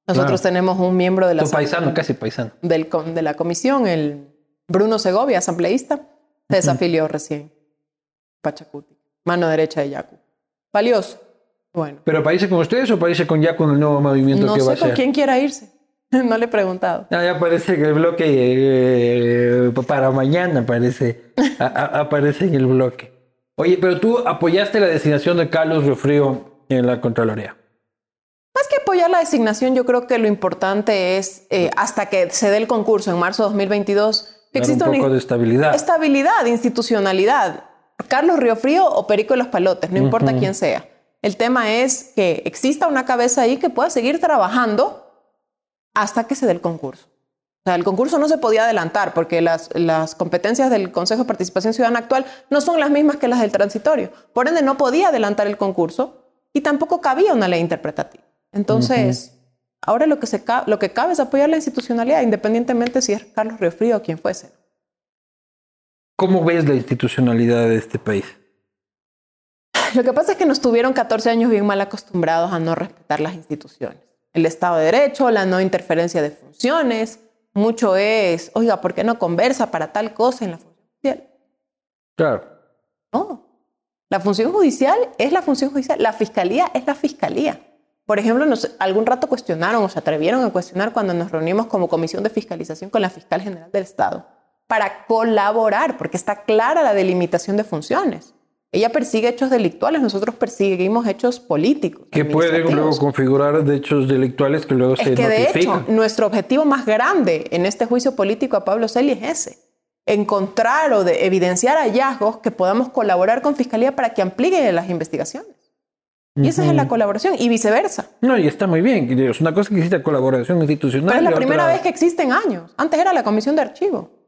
Nosotros Claro. tenemos un miembro de la, paisano, casi paisano. del de la comisión, el Bruno Segovia, asambleísta, se desafilió recién. Pachacuti, mano derecha de Yacu. Valioso. Bueno, ¿Pero países con ustedes o países con Yaku en el nuevo movimiento no que va a sé con ser? quién quiera irse. no le he preguntado. Ah, ya aparece en el bloque eh, para mañana, aparece, a- a- aparece en el bloque. Oye, pero tú apoyaste la designación de Carlos Refrío en la Contraloría. Más que apoyar la designación, yo creo que lo importante es, eh, hasta que se dé el concurso en marzo de 2022, que exista un poco de estabilidad. Estabilidad, institucionalidad. Carlos Riofrío o Perico de los Palotes, no importa quién sea. El tema es que exista una cabeza ahí que pueda seguir trabajando hasta que se dé el concurso. O sea, el concurso no se podía adelantar porque las, las, competencias del Consejo de Participación Ciudadana actual no son las mismas que las del transitorio. Por ende, no podía adelantar el concurso y tampoco cabía una ley interpretativa. Entonces, ahora lo que, se, lo que cabe es apoyar la institucionalidad, independientemente si es Carlos Riofrío o quien fuese. ¿Cómo ves la institucionalidad de este país? Lo que pasa es que nos tuvieron 14 años bien mal acostumbrados a no respetar las instituciones. El Estado de Derecho, la no interferencia de funciones, mucho es, oiga, ¿por qué no conversa para tal cosa en la función judicial? Claro. No. La función judicial es la función judicial, la fiscalía es la fiscalía. Por ejemplo, nos, algún rato cuestionaron o se atrevieron a cuestionar cuando nos reunimos como comisión de fiscalización con la fiscal general del Estado para colaborar, porque está clara la delimitación de funciones. Ella persigue hechos delictuales, nosotros perseguimos hechos políticos. Que pueden luego configurar de hechos delictuales que luego es se que de hecho, nuestro objetivo más grande en este juicio político a Pablo Celi es ese. Encontrar o de evidenciar hallazgos que podamos colaborar con Fiscalía para que amplíen las investigaciones. Y esa es la colaboración, y viceversa. No, y está muy bien. Es una cosa que existe colaboración institucional. Pero es la primera vez que existe en años. Antes era la comisión de archivo.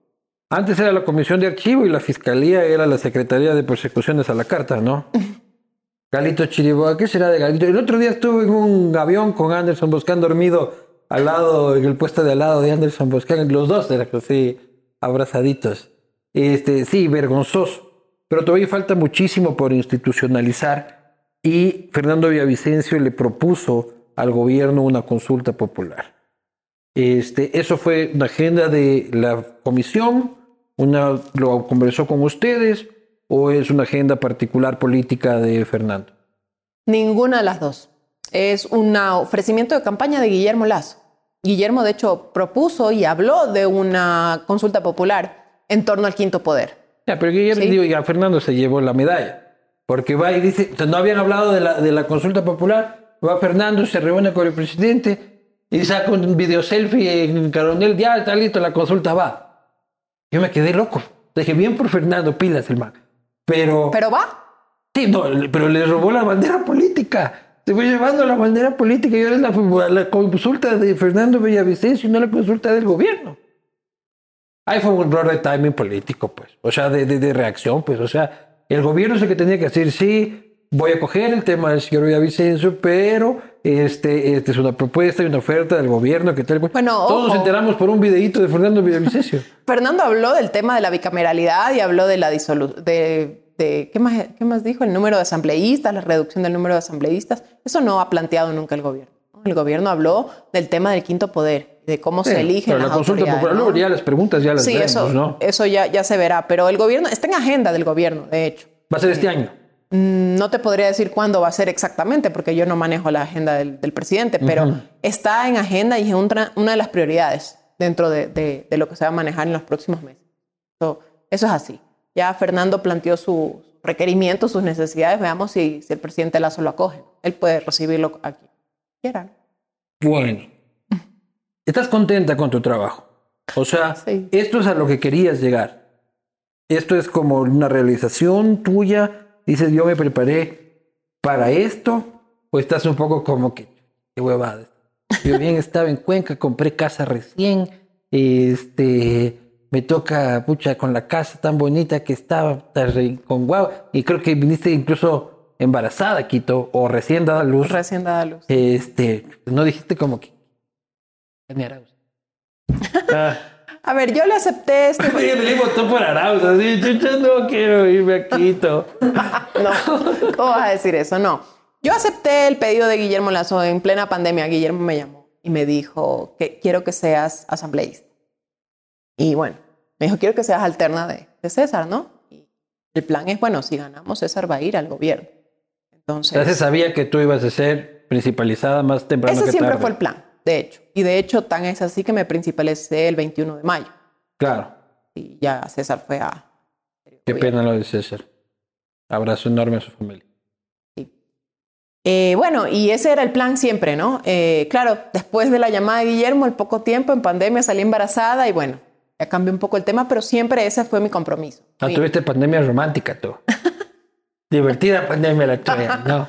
Antes era la Comisión de Archivo y la Fiscalía era la Secretaría de Persecuciones a la Carta, ¿no? Galito Chiriboga, ¿qué será de Galito? El otro día estuve en un avión con Anderson Boscan dormido al lado, en el puesto de al lado de Anderson Boscan, los dos eran así, abrazaditos. Este, sí, vergonzoso. Pero todavía falta muchísimo por institucionalizar y Fernando Villavicencio le propuso al gobierno una consulta popular. Este, eso fue una agenda de la comisión, una, ¿Lo conversó con ustedes o es una agenda particular política de Fernando? Ninguna de las dos. Es un ofrecimiento de campaña de Guillermo Lazo. Guillermo, de hecho, propuso y habló de una consulta popular en torno al quinto poder. Ya, pero Guillermo, digo, ya Fernando se llevó la medalla. Porque va y dice, no habían hablado de la, de la consulta popular, va Fernando, se reúne con el presidente y saca un video selfie en Caronel, ya está listo, la consulta va. Yo me quedé loco. Dije, bien por Fernando Pilas, el man. Pero. Pero va. Sí, no, pero le robó la bandera política. Se fue llevando la bandera política y ahora es la, la consulta de Fernando Villavicencio y no la consulta del gobierno. Ahí fue un error de timing político, pues. O sea, de, de, de, reacción, pues. O sea, el gobierno es el que tenía que decir, sí, voy a coger el tema del señor Villavicencio, pero este, este es una propuesta y una oferta del gobierno que tal. Bueno, todos nos enteramos por un videíto de Fernando Villavicencio. Fernando habló del tema de la bicameralidad y habló de la disolución, de, de ¿qué, más, ¿qué más dijo? El número de asambleístas, la reducción del número de asambleístas. Eso no ha planteado nunca el gobierno. El gobierno habló del tema del quinto poder, de cómo se eligen pero la consulta popular, luego ya las preguntas ya las Sí, eso, ¿no? eso ya, ya se verá, pero el gobierno está en agenda del gobierno, de hecho. Va a ser este año. Mm, no te podría decir cuándo va a ser exactamente, porque yo no manejo la agenda del, presidente, pero está en agenda y es una, una de las prioridades dentro de, de, lo que se va a manejar en los próximos meses. eso es así. Ya Fernando planteó sus requerimientos, sus necesidades. Veamos si, si, el presidente Lazo lo acoge. Él puede recibirlo aquí. Quiera. Bueno. ¿Estás contenta con tu trabajo? O sea, esto es a lo que querías llegar. Esto es como una realización tuya dices, yo me preparé para esto, o estás un poco como que, qué huevada. Yo bien estaba en Cuenca, compré casa recién, este, me toca, pucha, con la casa tan bonita que estaba, con guau, y creo que viniste incluso embarazada, Quito, o recién dada luz. Recién dada luz. Este, no dijiste como que... Ah. A ver, yo le acepté este. le votó por Arauz, así, chucha, no quiero irme a Quito. no, ¿cómo vas a decir eso? No. Yo acepté el pedido de Guillermo Lazo en plena pandemia. Guillermo me llamó y me dijo que quiero que seas asambleísta. Y bueno, me dijo, quiero que seas alterna de, de César, ¿no? Y el plan es, bueno, si ganamos, César va a ir al gobierno. Entonces. Entonces sabía que tú ibas a ser principalizada más temprano ese que siempre fue el plan de hecho. Y de hecho, tan es así que me principalicé el 21 de mayo. Claro. Y ya César fue a... Qué pena lo de César. Abrazo enorme a su familia. Sí. Eh, bueno, y ese era el plan siempre, ¿no? Eh, claro, después de la llamada de Guillermo, al poco tiempo, en pandemia, salí embarazada y bueno, ya cambió un poco el tema, pero siempre ese fue mi compromiso. No Mi- tuviste pandemia romántica tú. Divertida pandemia la tuya, no.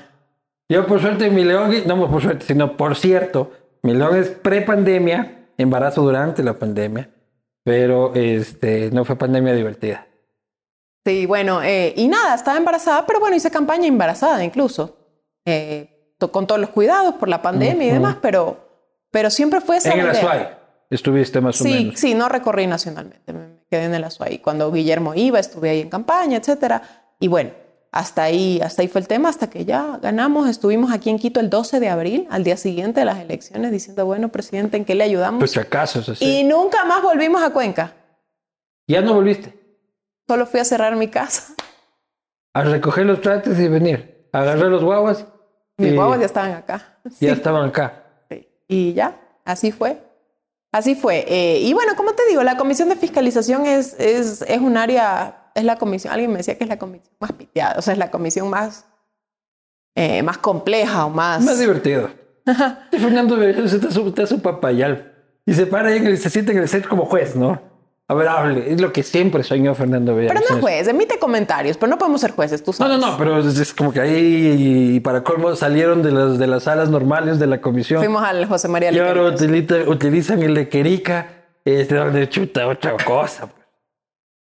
Yo por suerte mi león, no por suerte, sino por cierto, mi es pre-pandemia, embarazo durante la pandemia, pero este no fue pandemia divertida. Sí, bueno, eh, y nada, estaba embarazada, pero bueno, hice campaña embarazada incluso, eh, con todos los cuidados por la pandemia y Ujú. demás, pero, pero siempre fue esa En el. Azuay estuviste más o Sí, menos. sí, no recorrí nacionalmente, me me quedé en el Azuay. Cuando Guillermo iba, estuve ahí en campaña, etcétera. Y bueno, hasta ahí, hasta ahí fue el tema, hasta que ya ganamos. Estuvimos aquí en Quito el 12 de abril, al día siguiente de las elecciones, diciendo, bueno, presidente, ¿en qué le ayudamos? Pues si acaso es así. Y nunca más volvimos a Cuenca. Ya no volviste. Solo fui a cerrar mi casa. A recoger los trates y venir. A agarrar los guaguas. Mis y guaguas ya estaban acá. Sí. ya estaban acá. Sí. Y ya, así fue. Así fue. Eh, y bueno, como te digo, la comisión de fiscalización es, es, es un área, es la comisión, alguien me decía que es la comisión más piteada, o sea, es la comisión más, eh, más compleja o más... Más divertido. Y Fernando Villalobos está su, está su papayal. Y se para en el- se siente en el set como juez, ¿no? A ver, hable. Es lo que siempre soñó Fernando pero Villalobos. no juez, emite comentarios, pero no podemos ser jueces, tú No, sabes. no, no, pero es, es como que ahí, y para colmo, salieron de las, de las salas normales de la comisión. Fuimos al José María y ahora utilita- utilizan el de Querica, este, donde chuta otra cosa.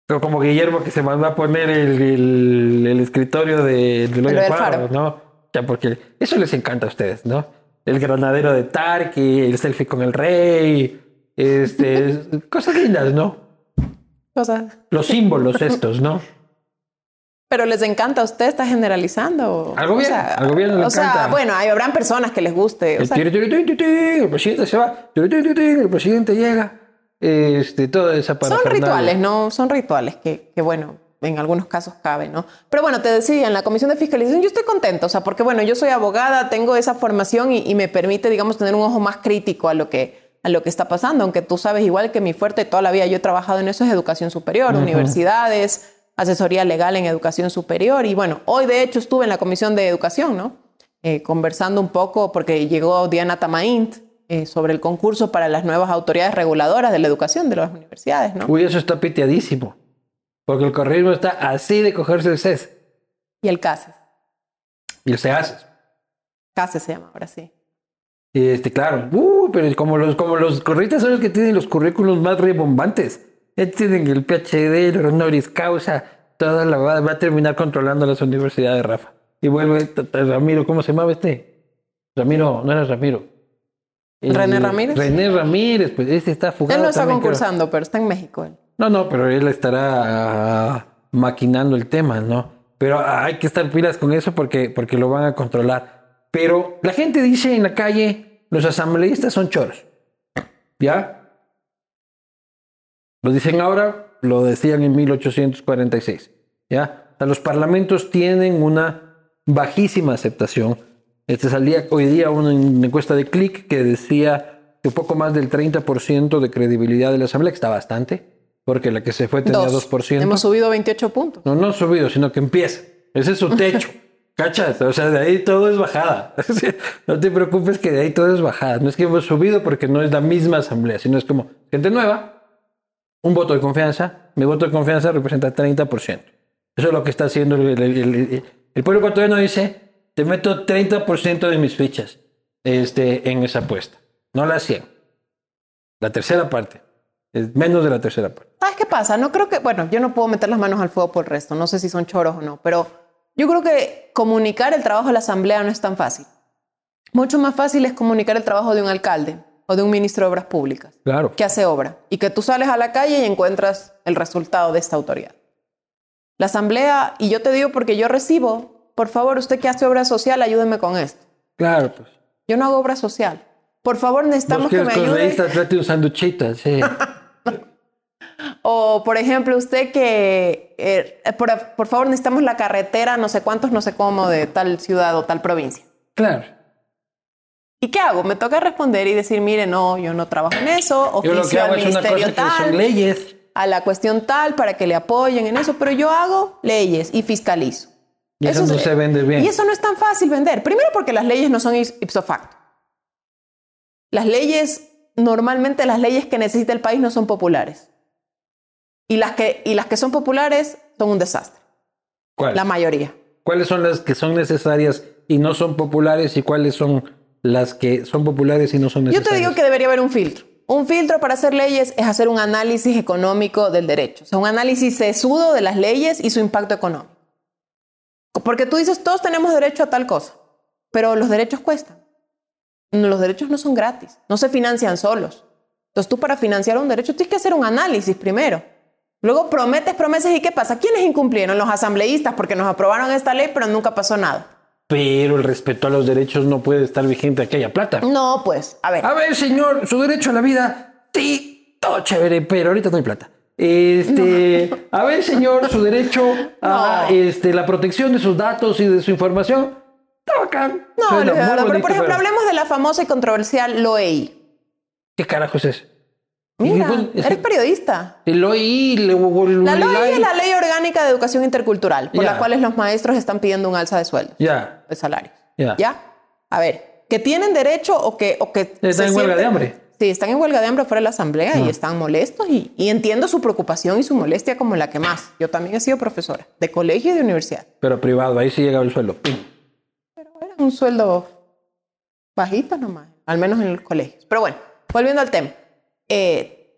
Pero como Guillermo que se mandó a poner el, el, el escritorio de, de Alfaro, Faro. ¿no? Ya, porque eso les encanta a ustedes, ¿no? El granadero de Tarki, el selfie con el rey, este, cosas lindas, ¿no? Sea, Los símbolos estos, ¿no? pero les encanta, usted está generalizando. Al gobierno, O sea, al gobierno le o sea, encanta. bueno, hay, habrán personas que les guste. o El, sea, tiri, tiri, tiri, el presidente se va, el presidente llega, este, toda esa Son rituales, ¿no? Son rituales que, que, bueno, en algunos casos caben, ¿no? Pero bueno, te decía, en la comisión de fiscalización yo estoy contenta, o sea, porque bueno, yo soy abogada, tengo esa formación y, y me permite, digamos, tener un ojo más crítico a lo que a lo que está pasando, aunque tú sabes igual que mi fuerte toda la vida yo he trabajado en eso es educación superior, universidades, asesoría legal en educación superior y bueno, hoy de hecho estuve en la comisión de educación, ¿no? Eh, conversando un poco porque llegó Diana Tamaint eh, sobre el concurso para las nuevas autoridades reguladoras de la educación de las universidades, ¿no? Uy, eso está piteadísimo. Porque el correísmo está así de cogerse el CES Y el CASES. y el CEAS. CASES se llama ahora sí. Y este, claro, uh, pero como los, como los correístas son los que tienen los currículos más rebombantes. Ya tienen el PhD, el honoris causa, toda la va, va a terminar controlando las universidades, Rafa. Y vuelve Ramiro, ¿cómo se llamaba este? Ramiro, no era Ramiro. El- ¿René Ramírez? René Ramírez, pues ese está fugado. Él no está también, creo. concursando, pero está en México. él. No, no, pero él estará ah, maquinando el tema, ¿no? Pero hay que estar pilas con eso porque, porque lo van a controlar. Pero la gente dice en la calle, los asambleístas son choros. ¿Ya? Lo dicen ahora, lo decían en 1846. ¿Ya? O sea, los parlamentos tienen una bajísima aceptación. Este salía hoy día una encuesta de clic que decía que poco más del 30% de credibilidad de la asamblea, que está bastante, porque la que se fue tenía Dos. 2%. Hemos subido 28 puntos. No, no ha subido, sino que empieza. Ese es su techo. ¿Cachas? O sea, de ahí todo es bajada. no te preocupes que de ahí todo es bajada. No es que hemos subido porque no es la misma asamblea, sino es como gente nueva, un voto de confianza. Mi voto de confianza representa 30%. Eso es lo que está haciendo el, el- el- el- el pueblo ecuatoriano. Dice, te meto 30% de mis fichas este, en esa apuesta. No la 100. La tercera parte. Es menos de la tercera parte. ¿Sabes qué pasa? No creo que, bueno, yo no puedo meter las manos al fuego por el resto, no sé si son choros o no, pero yo creo que comunicar el trabajo de la asamblea no es tan fácil. Mucho más fácil es comunicar el trabajo de un alcalde o de un ministro de obras públicas Claro. que hace obra y que tú sales a la calle y encuentras el resultado de esta autoridad. La asamblea, y yo te digo porque yo recibo, por favor, usted que hace obra social, ayúdeme con esto. Claro, pues. Yo no hago obra social. Por favor, necesitamos que me ayude. trate un sanduchita, sí. O, por ejemplo, usted que, eh, por, por favor, necesitamos la carretera, no sé cuántos, no sé cómo, de tal ciudad o tal provincia. Claro. ¿Y qué hago? Me toca responder y decir, mire, no, yo no trabajo en eso, Yo lo que oficio hago al es una ministerio cosa que son tal, leyes. a la cuestión tal para que le apoyen en eso, pero yo hago leyes y fiscalizo. Y eso, Eso no es- se vende bien. Y eso no es tan fácil vender. Primero porque las leyes no son ipso facto. Las leyes, normalmente las leyes que necesita el país no son populares. Y las que, y las que son populares son un desastre. ¿Cuál? La mayoría. ¿Cuáles son las que son necesarias y no son populares y cuáles son las que son populares y no son Yo necesarias? te digo que debería haber un filtro. Un filtro para hacer leyes es hacer un análisis económico del derecho. O sea, un análisis sesudo de las leyes y su impacto económico. Porque tú dices, todos tenemos derecho a tal cosa, pero los derechos cuestan. Los derechos no son gratis, no se financian solos. Entonces tú para financiar un derecho tienes que hacer un análisis primero. Luego prometes promesas y ¿qué pasa? ¿Quiénes incumplieron? Los asambleístas porque nos aprobaron esta ley pero nunca pasó nada. Pero el respeto a los derechos no puede estar vigente a que haya plata. No, pues, a ver. A ver, señor, su derecho a la vida, sí, todo chévere, pero ahorita no hay plata. Este, a ver, señor, su derecho a No. este, la protección de sus datos y de su información, está bacán. No, Suena muy Eduardo, pero bonito, por ejemplo, pero- hablemos de la famosa y controversial LOEI. ¿Qué carajo es eso? Mira, es eres que- periodista. El OI, le- La el- LOEI es la Ley Orgánica de Educación Intercultural, por la cual los maestros están pidiendo un alza de sueldo, Ya, de salarios. Ya. A ver, que tienen derecho o que... O que Están en huelga de hambre. Sí, están en huelga de hambre fuera de la asamblea y están molestos y, y entiendo su preocupación y su molestia como la que más. Yo también he sido profesora de colegio y de universidad. pero privado, ahí sí llega el sueldo. Pero era un sueldo bajito nomás, al menos en los colegios. Pero bueno, volviendo al tema. Eh,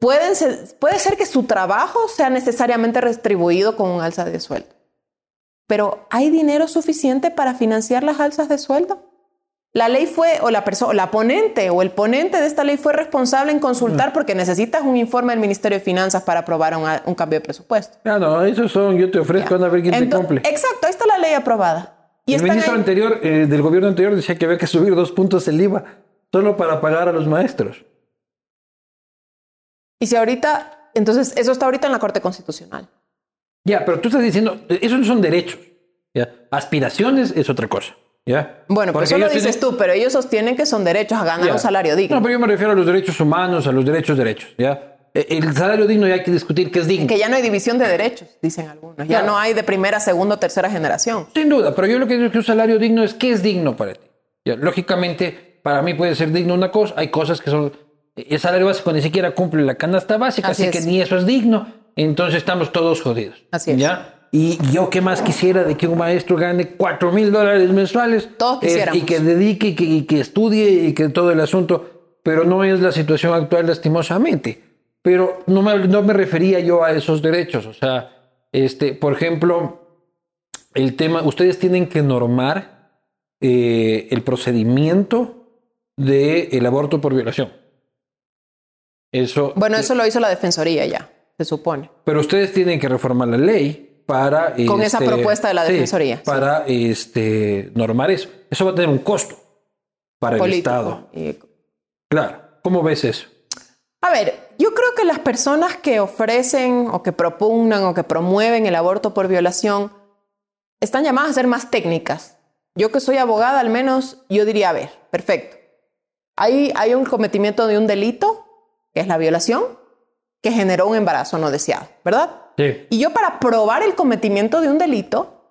pueden ser- puede ser que su trabajo sea necesariamente retribuido con un alza de sueldo. Pero ¿hay dinero suficiente para financiar las alzas de sueldo? La ley fue, o la persona, la ponente o el ponente de esta ley fue responsable en consultar porque necesitas un informe del Ministerio de Finanzas para aprobar un, un cambio de presupuesto. Ah, no, esos son, yo te ofrezco, a ver quién te cumple. Exacto, ahí está la ley aprobada. Y el ministro ahí- anterior, eh, del gobierno anterior, decía que había que subir dos puntos el IVA solo para pagar a los maestros. Y si ahorita, entonces eso está ahorita en la Corte Constitucional. Ya, pero tú estás diciendo, esos no son derechos. Aspiraciones es otra cosa. Bueno, Porque pues eso lo dices tienen- tú, pero ellos sostienen que son derechos a ganar un salario digno. No, pero yo me refiero a los derechos humanos, a los derechos derechos. ¿ya? Eh, El salario digno ya hay que discutir qué es digno. Que ya no hay división de derechos, dicen algunos. Ya Claro. no hay de primera, segunda o tercera generación. Sin duda, pero yo lo que digo es que un salario digno es qué es digno para ti. Ya, lógicamente, para mí puede ser digno una cosa, hay cosas que son... El salario básico ni siquiera cumple la canasta básica, Así así, que es. ni eso es digno, entonces estamos todos jodidos. Así es. ¿ya? Y yo qué más quisiera de que un maestro gane 4 mil dólares mensuales Todos eh, y que dedique y que, y que estudie y que todo el asunto, pero no es la situación actual lastimosamente. Pero no me, no me refería yo a esos derechos, o sea, este, por ejemplo, el tema, ustedes tienen que normar eh, el procedimiento del aborto por violación. Eso. Bueno, eso lo hizo la Defensoría ya, se supone. Pero ustedes tienen que reformar la ley para. Con esa este, propuesta de la Defensoría, sí. para este, normar eso. Eso va a tener un costo para el. Estado. Y- Claro. ¿Cómo ves eso? A ver, yo creo que las personas que ofrecen o que propugnan o que promueven el aborto por violación están llamadas a ser más técnicas. Yo que soy abogada, al menos yo diría, a ver, perfecto. Hay, hay un cometimiento de un delito, que es la violación, que generó un embarazo no deseado, ¿verdad? Sí. Y yo para probar el cometimiento de un delito,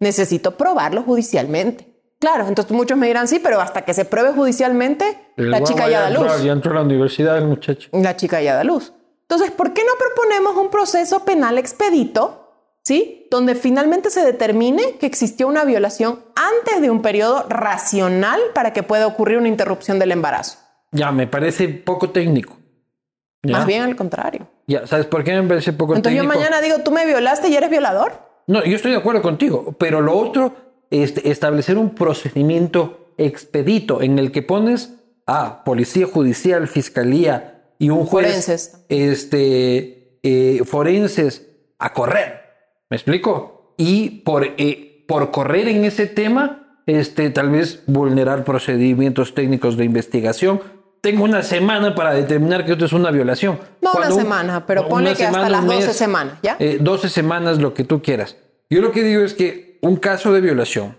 necesito probarlo judicialmente. Claro, entonces muchos me dirán, sí, pero hasta que se pruebe judicialmente, El la chica ya da luz Ya entró a la universidad el muchacho. la chica ya da luz. Entonces, ¿por qué no proponemos un proceso penal expedito, ¿sí? Donde finalmente se determine que existió una violación antes de un periodo racional para que pueda ocurrir una interrupción del embarazo. Ya, me parece poco técnico. Más bien al contrario. Ya, ¿sabes por qué me parece poco Entonces técnico? yo mañana digo, tú me violaste y eres violador. No, yo estoy de acuerdo contigo, pero lo otro es establecer un procedimiento expedito en el que pones a policía judicial, fiscalía y un juez, Forenses. este, eh, forenses a correr. ¿Me explico? Y por, eh, por correr en ese tema, este, tal vez vulnerar procedimientos técnicos de investigación. Tengo una semana para determinar que esto es una violación. No una un- semana, pero ponle que hasta las un 12 mes, semanas, ¿ya? eh, 12 semanas, lo que tú quieras. Yo lo que digo es que un caso de violación,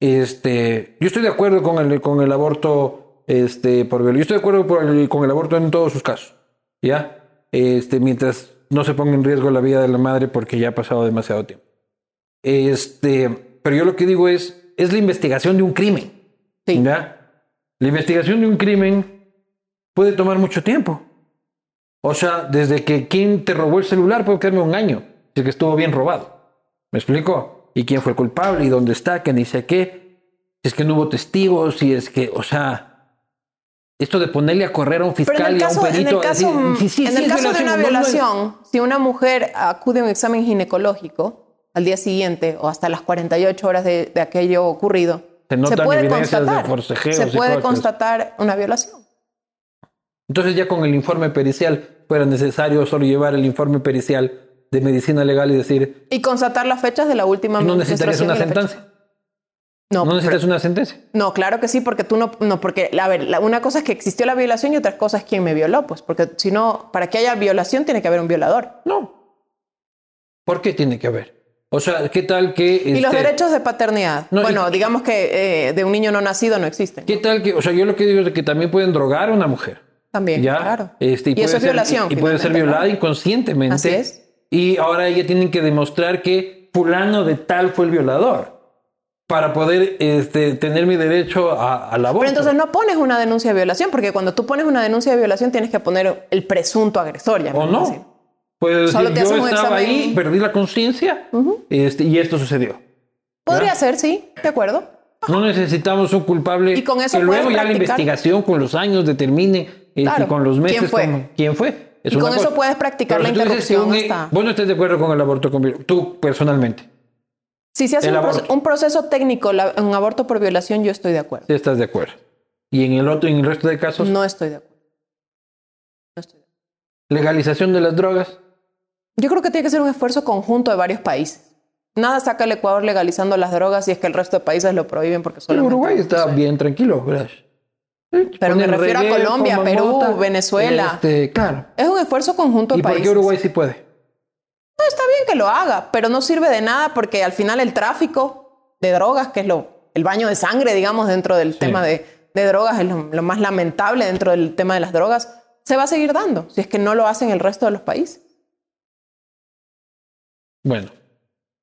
este, yo estoy de acuerdo con el, con el aborto este, por violación. Yo estoy de acuerdo por el- con el aborto en todos sus casos, ¿ya? Este, mientras no se ponga en riesgo la vida de la madre porque ya ha pasado demasiado tiempo. Este, pero yo lo que digo es, es la investigación de un crimen. Sí. ¿ya? La investigación de un crimen puede tomar mucho tiempo. O sea, desde que quién te robó el celular puede quedarme un año, si es que estuvo bien robado. ¿Me explico? ¿Y quién fue el culpable? ¿Y dónde está? ¿Qué dice qué? Si es que no hubo testigos, si es que, o sea, esto de ponerle a correr a un Pero en fiscal y a un en perito. el caso, decir, sí, sí, en sí, el caso de una no, no es- violación, si una mujer acude a un examen ginecológico al día siguiente o hasta las 48 horas de, de aquello ocurrido, Se puede constatar, se puede constatar una violación. Entonces ya con el informe pericial fuera necesario solo llevar el informe pericial de medicina legal y decir, Y constatar las fechas de la última no necesitarías una fecha. sentencia. No, No necesitas una sentencia. No, claro que sí, porque tú no, no porque, a ver, la- una cosa es que existió la violación y otra cosa es quién me violó, pues, porque si no, para que haya violación tiene que haber un violador. No. ¿Por qué tiene que haber? O sea, ¿qué tal que... Y los este, derechos de paternidad. No, y- bueno, digamos que eh, de un niño no nacido no existen. ¿Qué tal que... O sea, yo lo que digo es que también pueden drogar a una mujer. También, ¿ya? claro. Este, Y eso es ser- violación, Y, y puede ser violada ¿no? inconscientemente. Así es. Y ahora ella tienen que demostrar que fulano de tal fue el violador para poder este, tener mi derecho a- al aborto. Pero entonces no pones una denuncia de violación, porque cuando tú pones una denuncia de violación tienes que poner el presunto agresor. o llamémoslo así. no. Puedes Solo decir, te yo un estaba examen. ahí, perdí la conciencia este, y esto sucedió. Podría ¿Ya? ser, sí, de acuerdo. No necesitamos un culpable Y con eso que luego ya la investigación con los años determine Claro. con los meses ¿Quién fue? cómo- quién fue. Es Y con eso puedes practicar Pero la si interrupción un- hasta- Vos no estás de acuerdo con el aborto con viol- tú personalmente. Si se hace un, proce- un proceso técnico, la- un aborto por violación, yo estoy de acuerdo. Sí estás de acuerdo. Y en el otro, en el resto de casos, No estoy de acuerdo. No estoy de acuerdo. legalización de las drogas. Yo creo que tiene que ser un esfuerzo conjunto de varios países. Nada saca el Ecuador legalizando las drogas si es que el resto de países lo prohíben porque solo Uruguay está bien tranquilo, ¿verdad? Pero me refiero a Colombia, Perú, Venezuela. Este, claro. Es un esfuerzo conjunto de ¿Y por países. qué Uruguay sí puede? No, está bien que lo haga, pero no sirve de nada porque al final el tráfico de drogas, que es lo, el baño de sangre, digamos, dentro del tema de, de drogas, es lo, lo más lamentable dentro del tema de las drogas, se va a seguir dando si es que no lo hacen el resto de los países. Bueno,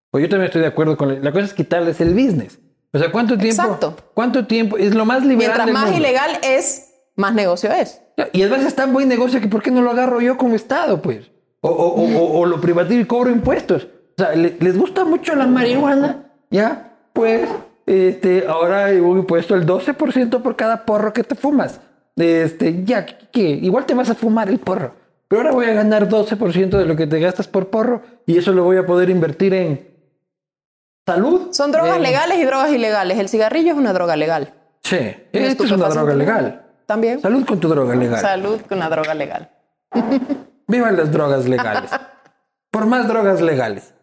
pues yo también estoy de acuerdo con la, la cosa es quitarles el business. O sea, ¿cuánto tiempo? Exacto. ¿Cuánto tiempo? Es lo más liberal Mientras más mundo. ilegal es, más negocio es. Y además es tan buen negocio que ¿por qué no lo agarro yo como Estado, pues? O, o- o- o- o lo privativo y cobro impuestos. O sea, le- les gusta mucho la marihuana, ¿ya? Pues, este, ahora hay un impuesto del 12% por cada porro que te fumas. Este, ya, ¿qué? Igual te vas a fumar el porro. Pero ahora voy a ganar 12% de lo que te gastas por porro y eso lo voy a poder invertir en salud. Son drogas en- legales y drogas ilegales. El cigarrillo es una droga legal. Sí, El esto es una droga legal. También. Salud con tu droga legal. Salud con una droga legal. Vivan las drogas legales. Por más drogas legales.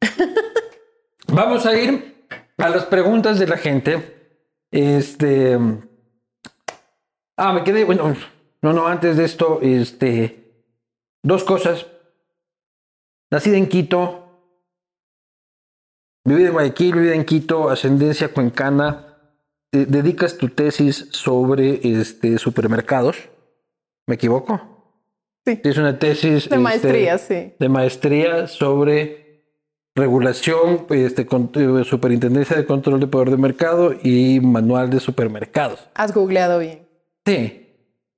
Vamos a ir a las preguntas de la gente. Este. Ah, me quedé. Bueno, no, no, antes de esto, este. Dos cosas. Nacida en Quito. Vivida en Guayaquil, vivida en Quito, ascendencia cuencana. Eh, dedicas tu tesis sobre este, supermercados. ¿Me equivoco? Sí. Es una tesis De este, maestría, sí. de maestría sobre regulación, este, con- eh, superintendencia de control de poder de mercado y manual de supermercados. Has googleado bien. Sí.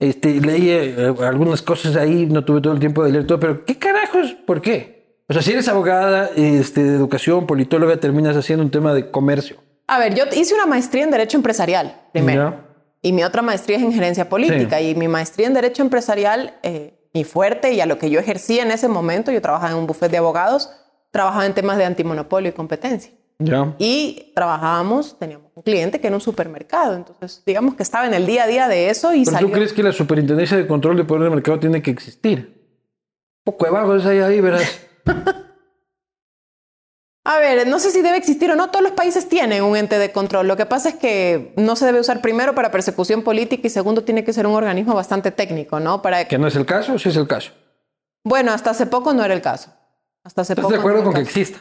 Este, leí eh, algunas cosas ahí, no tuve todo el tiempo de leer todo, pero ¿qué carajos? ¿Por qué? O sea, si eres abogada este, de educación, politóloga, terminas haciendo un tema de comercio. A ver, yo hice una maestría en Derecho Empresarial primero. ¿Ya? Y mi otra maestría es en Gerencia Política. Y mi maestría en Derecho Empresarial, eh, mi fuerte y a lo que yo ejercía en ese momento, yo trabajaba en un bufete de abogados, trabajaba en temas de antimonopolio y competencia. ¿Ya? Y trabajábamos, teníamos un cliente que era un supermercado. Entonces, digamos que estaba en el día a día de eso y ¿Pero salió. tú crees que la superintendencia de control de poder de mercado tiene que existir? Un poco de vagos hay ahí, verás. A ver, no sé si debe existir o no. Todos los países tienen un ente de control. Lo que pasa es que no se debe usar primero para persecución política y segundo tiene que ser un organismo bastante técnico, ¿no? Para ¿Que no es el caso o sí es el caso? Bueno, hasta hace poco no era el caso. Hasta hace ¿Estás poco de acuerdo no con que exista?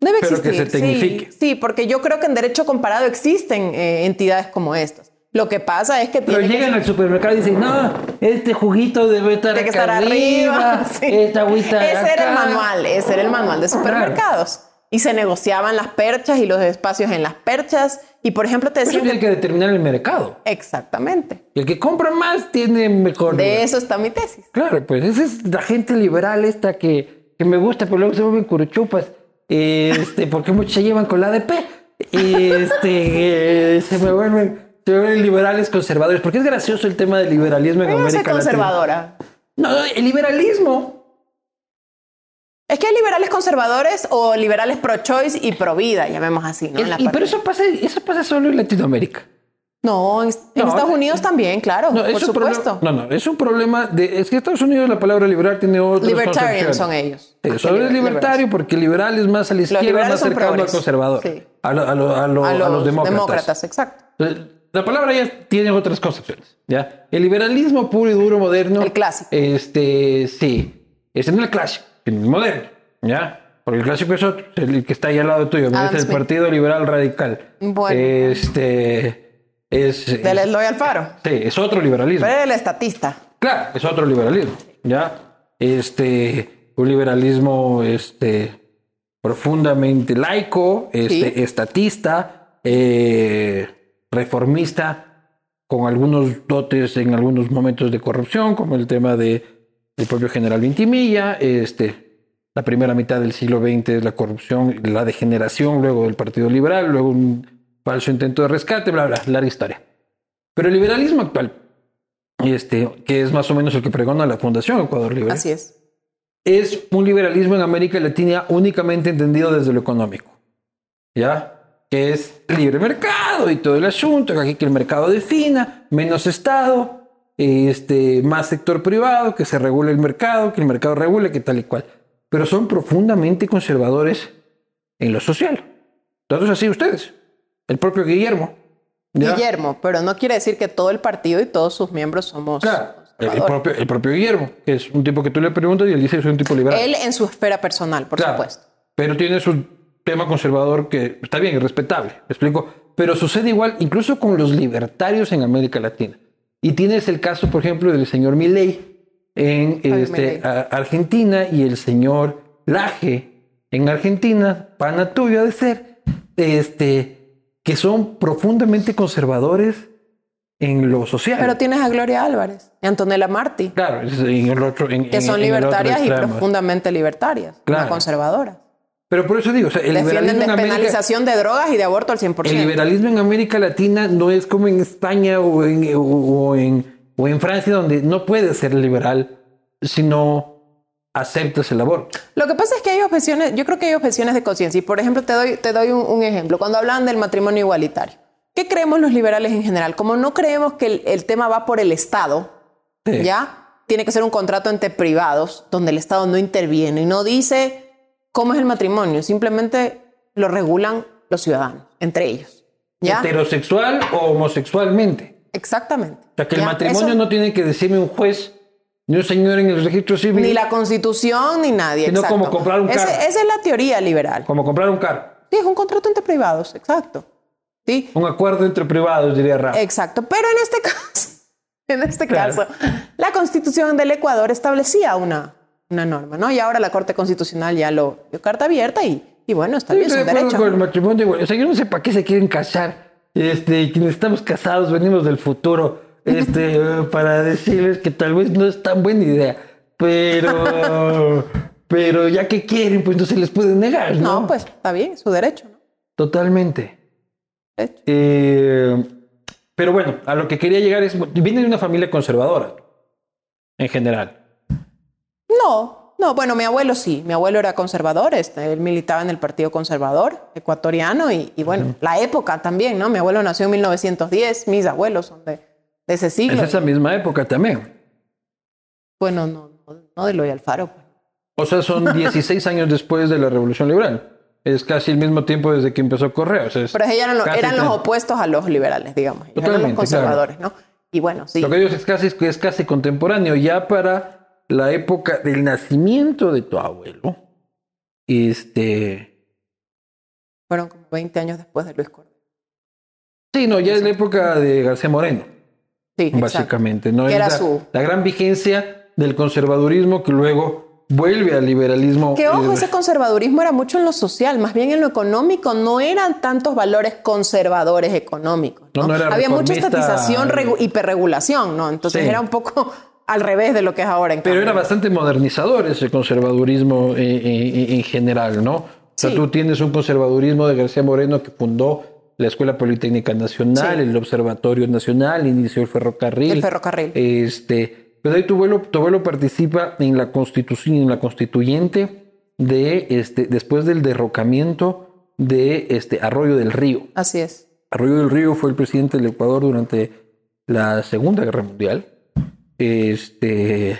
Debe pero que existir. se tecnifique? Sí, sí, porque yo creo que en derecho comparado existen eh, entidades como estas. Lo que pasa es que Pero tiene que- llegan al supermercado y dicen, no, este juguito debe estar tiene que estar arriba. arriba, Sí. esta agüita Ese era el acá". manual, ese era el manual de supermercados. y se negociaban las perchas y los espacios en las perchas. Y por ejemplo, te Eso decían tiene que... que determinar el mercado. Exactamente. El que compra más tiene mejor. De eso está mi tesis. Claro, pues esa es la gente liberal esta que, que me gusta, pero luego se vuelven curuchupas. Este, porque muchos se llevan con la ADP. Y este, se me vuelven liberales conservadores. Porque es gracioso el tema del liberalismo en América Latina. conservadora. No, el liberalismo. Es que hay liberales conservadores o liberales pro-choice y pro-vida, llamemos así, ¿no? La y, pero eso pasa, eso pasa solo en Latinoamérica. No, en, en No, Estados eh, Unidos también, claro, No, por es problema- supuesto. no, no, es un problema de. Es que Estados Unidos la palabra liberal tiene otras Libertarian son ellos. Sí, solo es liber- libertario porque liberal es más a la izquierda, liberales más cercano al conservador. Sí. A, lo- a lo- a lo- A a los, los, demócratas. exacto. Entonces, La palabra ya tiene otras concepciones. ¿ya? El liberalismo puro y duro moderno. El clásico. Este, sí. Es el clásico, es el moderno. ¿Ya? Porque el clásico es otro, el que está ahí al lado tuyo. Adam Es el Smith. Partido Liberal Radical. Bueno. Este. Es, Del es- Eloy Alfaro. sí, es otro liberalismo. Pero el estatista. Claro, es otro liberalismo, ¿ya? Este, un liberalismo este, profundamente laico, este, Sí. estatista, eh, reformista, con algunos dotes en algunos momentos de corrupción, como el tema de, del propio general Vintimilla, este, la primera mitad del siglo XX es la corrupción, la degeneración luego del Partido Liberal, luego un falso intento de rescate, bla, bla, larga historia. Pero el liberalismo actual, este, que es más o menos el que pregona la Fundación Ecuador Libre, Así es. es un liberalismo en América Latina únicamente entendido desde lo económico. ¿Ya? Que es libre mercado y todo el asunto, que aquí que el mercado defina, menos Estado, este, más sector privado, que se regule el mercado, que el mercado regule, que tal y cual. Pero son profundamente conservadores en lo social. Todos así ustedes. El propio Guillermo. ¿ya? Guillermo, pero no quiere decir que todo el partido y todos sus miembros somos Claro, el, propio, el propio Guillermo, que es un tipo que tú le preguntas y él dice que es un tipo liberal. Él en su esfera personal, por Claro, supuesto. Pero tiene su tema conservador que está bien, es respetable, me explico. Pero sucede igual incluso con los libertarios en América Latina. Y tienes el caso, por ejemplo, del señor Milei en este, a- Argentina y el señor Laje en Argentina, pana tuyo ha de ser, este, que son profundamente conservadores en lo social. Pero tienes a Gloria Álvarez y Antonella Martí, claro, en el otro, en- que en- son en libertarias y profundamente libertarias, Claro. no conservadoras. Pero por eso digo, o sea, el Defienden liberalismo en América, despenalización de drogas y de aborto al 100%. El liberalismo en América Latina no es como en España o en, o, o en, o en Francia, donde no puedes ser liberal si no aceptas el aborto. Lo que pasa es que hay objeciones, yo creo que hay objeciones de conciencia. Y por ejemplo, te doy, te doy un, un ejemplo. Cuando hablan del matrimonio igualitario, ¿qué creemos los liberales en general? Como no creemos que el, el tema va por el Estado, Sí. ¿ya? Tiene que ser un contrato entre privados donde el Estado no interviene y no dice cómo es el matrimonio, simplemente lo regulan los ciudadanos, entre ellos. ¿Ya? Heterosexual o homosexualmente. Exactamente. O sea, que el matrimonio Eso- no tiene que decirme un juez ni un señor en el registro civil Ni la constitución ni nadie. Sino exacto. como comprar un Ese- carro. esa es la teoría liberal. como comprar un carro. Sí, es un contrato entre privados, exacto. Sí, Un acuerdo entre privados, diría Rafa. exacto. Pero en este caso, en este Claro. caso, la constitución del Ecuador establecía una, una norma, ¿no? Y ahora la Corte Constitucional ya lo dio carta abierta y, y bueno, está Sí, bien, acuerdo derecho. con el matrimonio igual. O sea, yo no sé para qué se quieren casar. Este, quienes estamos casados venimos del futuro. Este, eh, para decirles que tal vez no es tan buena idea. Pero, pero ya que quieren, pues no se les puede negar, ¿no? No, pues está bien, su derecho, ¿no? Totalmente. Eh, pero bueno, a lo que quería llegar es, viene de una familia conservadora, en general. No, no, bueno, mi abuelo sí, mi abuelo era conservador, este, él militaba en el Partido Conservador ecuatoriano y, y bueno, la época también, ¿no? Mi abuelo nació en 1910, mis abuelos son de, de ese siglo. Es esa misma época también. Bueno, no, no, no de Eloy Alfaro. pues. O sea, son 16 años después de la Revolución Liberal. Es casi el mismo tiempo desde que empezó Correo. O sea, es Pero ellos eran, lo- casi eran los opuestos a los liberales, digamos. Eran los conservadores, ¿no? Y bueno, sí. Lo que digo es casi, es casi contemporáneo. Ya para la época del nacimiento de tu abuelo, este... Fueron como 20 años después de Luis Cordero. Sí, no, ya es la época de García Moreno, Sí, exacto. básicamente. ¿no? Que era la, su- la gran vigencia del conservadurismo que luego vuelve al liberalismo. Que ojo, ese conservadurismo era mucho en lo social, más bien en lo económico, no eran tantos valores conservadores económicos. ¿no? No, no era Había mucha estatización, regu- hiperregulación, ¿no? Entonces Sí. era un poco al revés de lo que es ahora en Pero cambio. era bastante modernizador ese conservadurismo eh, eh, en general, ¿no? O sea, Sí. tú tienes un conservadurismo de García Moreno que fundó la Escuela Politécnica Nacional, Sí. el Observatorio Nacional, inició el ferrocarril. El ferrocarril. Este, pero ahí tu abuelo, tu abuelo participa en la constitución, en la constituyente de este, después del derrocamiento de este Arroyo del Río. Así es. Arroyo del Río fue el presidente del Ecuador durante la Segunda Guerra Mundial. Este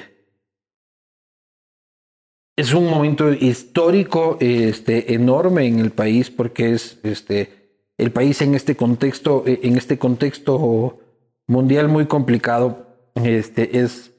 es un momento histórico este, enorme en el país porque es este, el país en este contexto, en este contexto mundial muy complicado. Este, es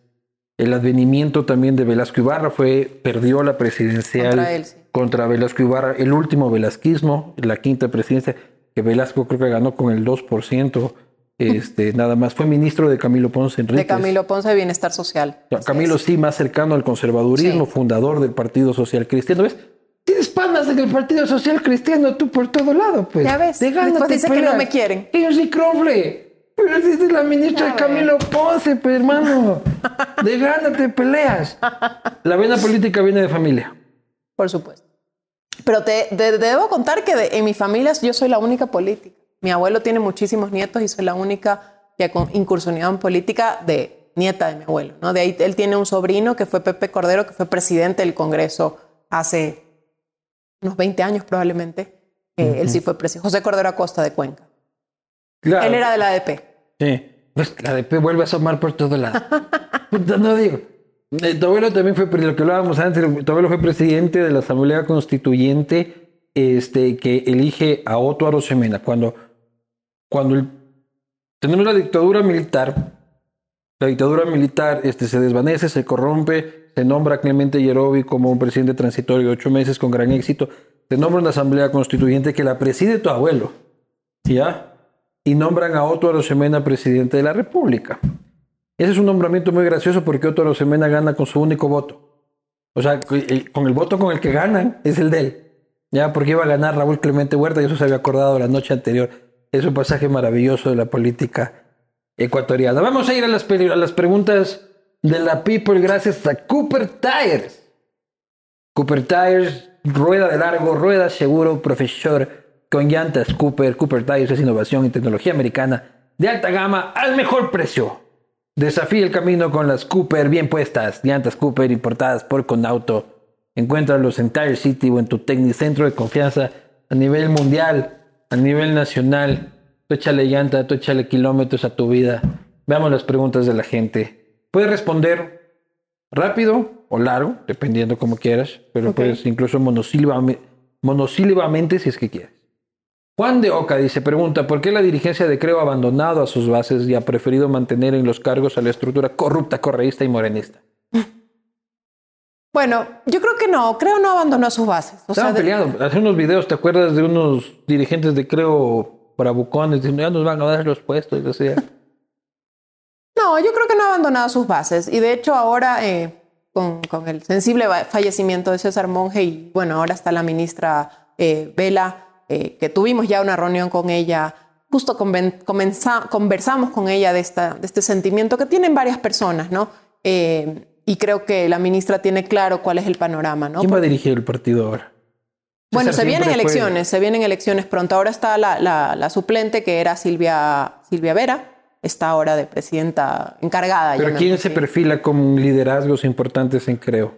el advenimiento también de Velasco Ibarra, fue, perdió la presidencial Contra él, sí. contra Velasco Ibarra, el último velasquismo, la quinta presidencia, que Velasco creo que ganó con el 2%, este, nada más. Fue ministro de Camilo Ponce Enríquez. De Camilo Ponce de Bienestar Social. O sea, Camilo sí, más cercano al conservadurismo, Sí. fundador del Partido Social Cristiano. ¿Ves? Tienes panas en el Partido Social Cristiano tú por todo lado, pues. Ya ves, De gana después dice que no me quieren. Ellos sí crofle. Pero es la ministra de Camilo Ponce, pues, hermano. De gana te peleas. La vena política viene de familia. Por supuesto. Pero te, te- te debo contar que de- en mi familia yo soy la única política. Mi abuelo tiene muchísimos nietos y soy la única que ha incursionado en política de nieta de mi abuelo. ¿no? De ahí él tiene un sobrino que fue Pepe Cordero, que fue presidente del Congreso hace unos 20 años probablemente. Eh, Él sí fue presidente. José Cordero Acosta de Cuenca. Claro. Él era de la ADP. Sí. Pues la DP vuelve a asomar por todo lado. Puta, no digo. Eh, Tu abuelo también fue, lo que hablábamos antes, tu abuelo fue presidente de la Asamblea Constituyente este, que elige a Otto Arosemena. Cuando, cuando el- tenemos la dictadura militar, la dictadura militar este, se desvanece, se corrompe, se nombra a Clemente Yerobi como un presidente transitorio de ocho meses con gran éxito, se nombra una Asamblea Constituyente que la preside tu abuelo. ¿Ya? y nombran a Otto Arosemena presidente de la República. Ese es un nombramiento muy gracioso porque Otto Arosemena gana con su único voto. O sea, con el voto con el que ganan es el de él. Ya, porque iba a ganar Raúl Clemente Huerta y eso se había acordado la noche anterior. Es un pasaje maravilloso de la política ecuatoriana. Vamos a ir a las, preguntas de la People gracias a Cooper Tires. Cooper Tires, rueda de largo, rueda seguro, profesor con llantas Cooper. Cooper Tires es innovación y tecnología americana de alta gama al mejor precio. Desafía el camino con las Cooper bien puestas, llantas Cooper importadas por Conauto. Encuéntralos en Tire City o en tu Tecnicentro de confianza a nivel mundial, a nivel nacional. Tú échale llanta, tú échale kilómetros a tu vida. Veamos las preguntas de la gente. Puedes responder rápido o largo, dependiendo como quieras, pero puedes incluso monosílabame- monosílabamente si es que quieres. Juan de Oca dice, pregunta, ¿por qué la dirigencia de Creo ha abandonado a sus bases y ha preferido mantener en los cargos a la estructura corrupta, correísta y morenista? Bueno, yo creo que no. Creo no abandonó sus bases. O sea, Estaban de- peleados. Hace unos videos, ¿te acuerdas de unos dirigentes de Creo bravucones diciendo, ya nos van a dar los puestos? y así? No, yo creo que no ha abandonado sus bases. Y de hecho ahora, eh, con, con el sensible fallecimiento de César Monge y bueno, ahora está la ministra eh, Vela, eh, que tuvimos ya una reunión con ella, justo conversamos con ella de, esta, de este sentimiento que tienen varias personas, ¿no? Eh, y creo que la ministra tiene claro cuál es el panorama, ¿no? ¿Quién va a dirigir el partido ahora? Bueno, se vienen elecciones, se vienen elecciones pronto. Ahora está la, la- la suplente que era Silvia, Silvia Vera, está ahora de presidenta encargada. Pero ¿quién se perfila con liderazgos importantes en Creo?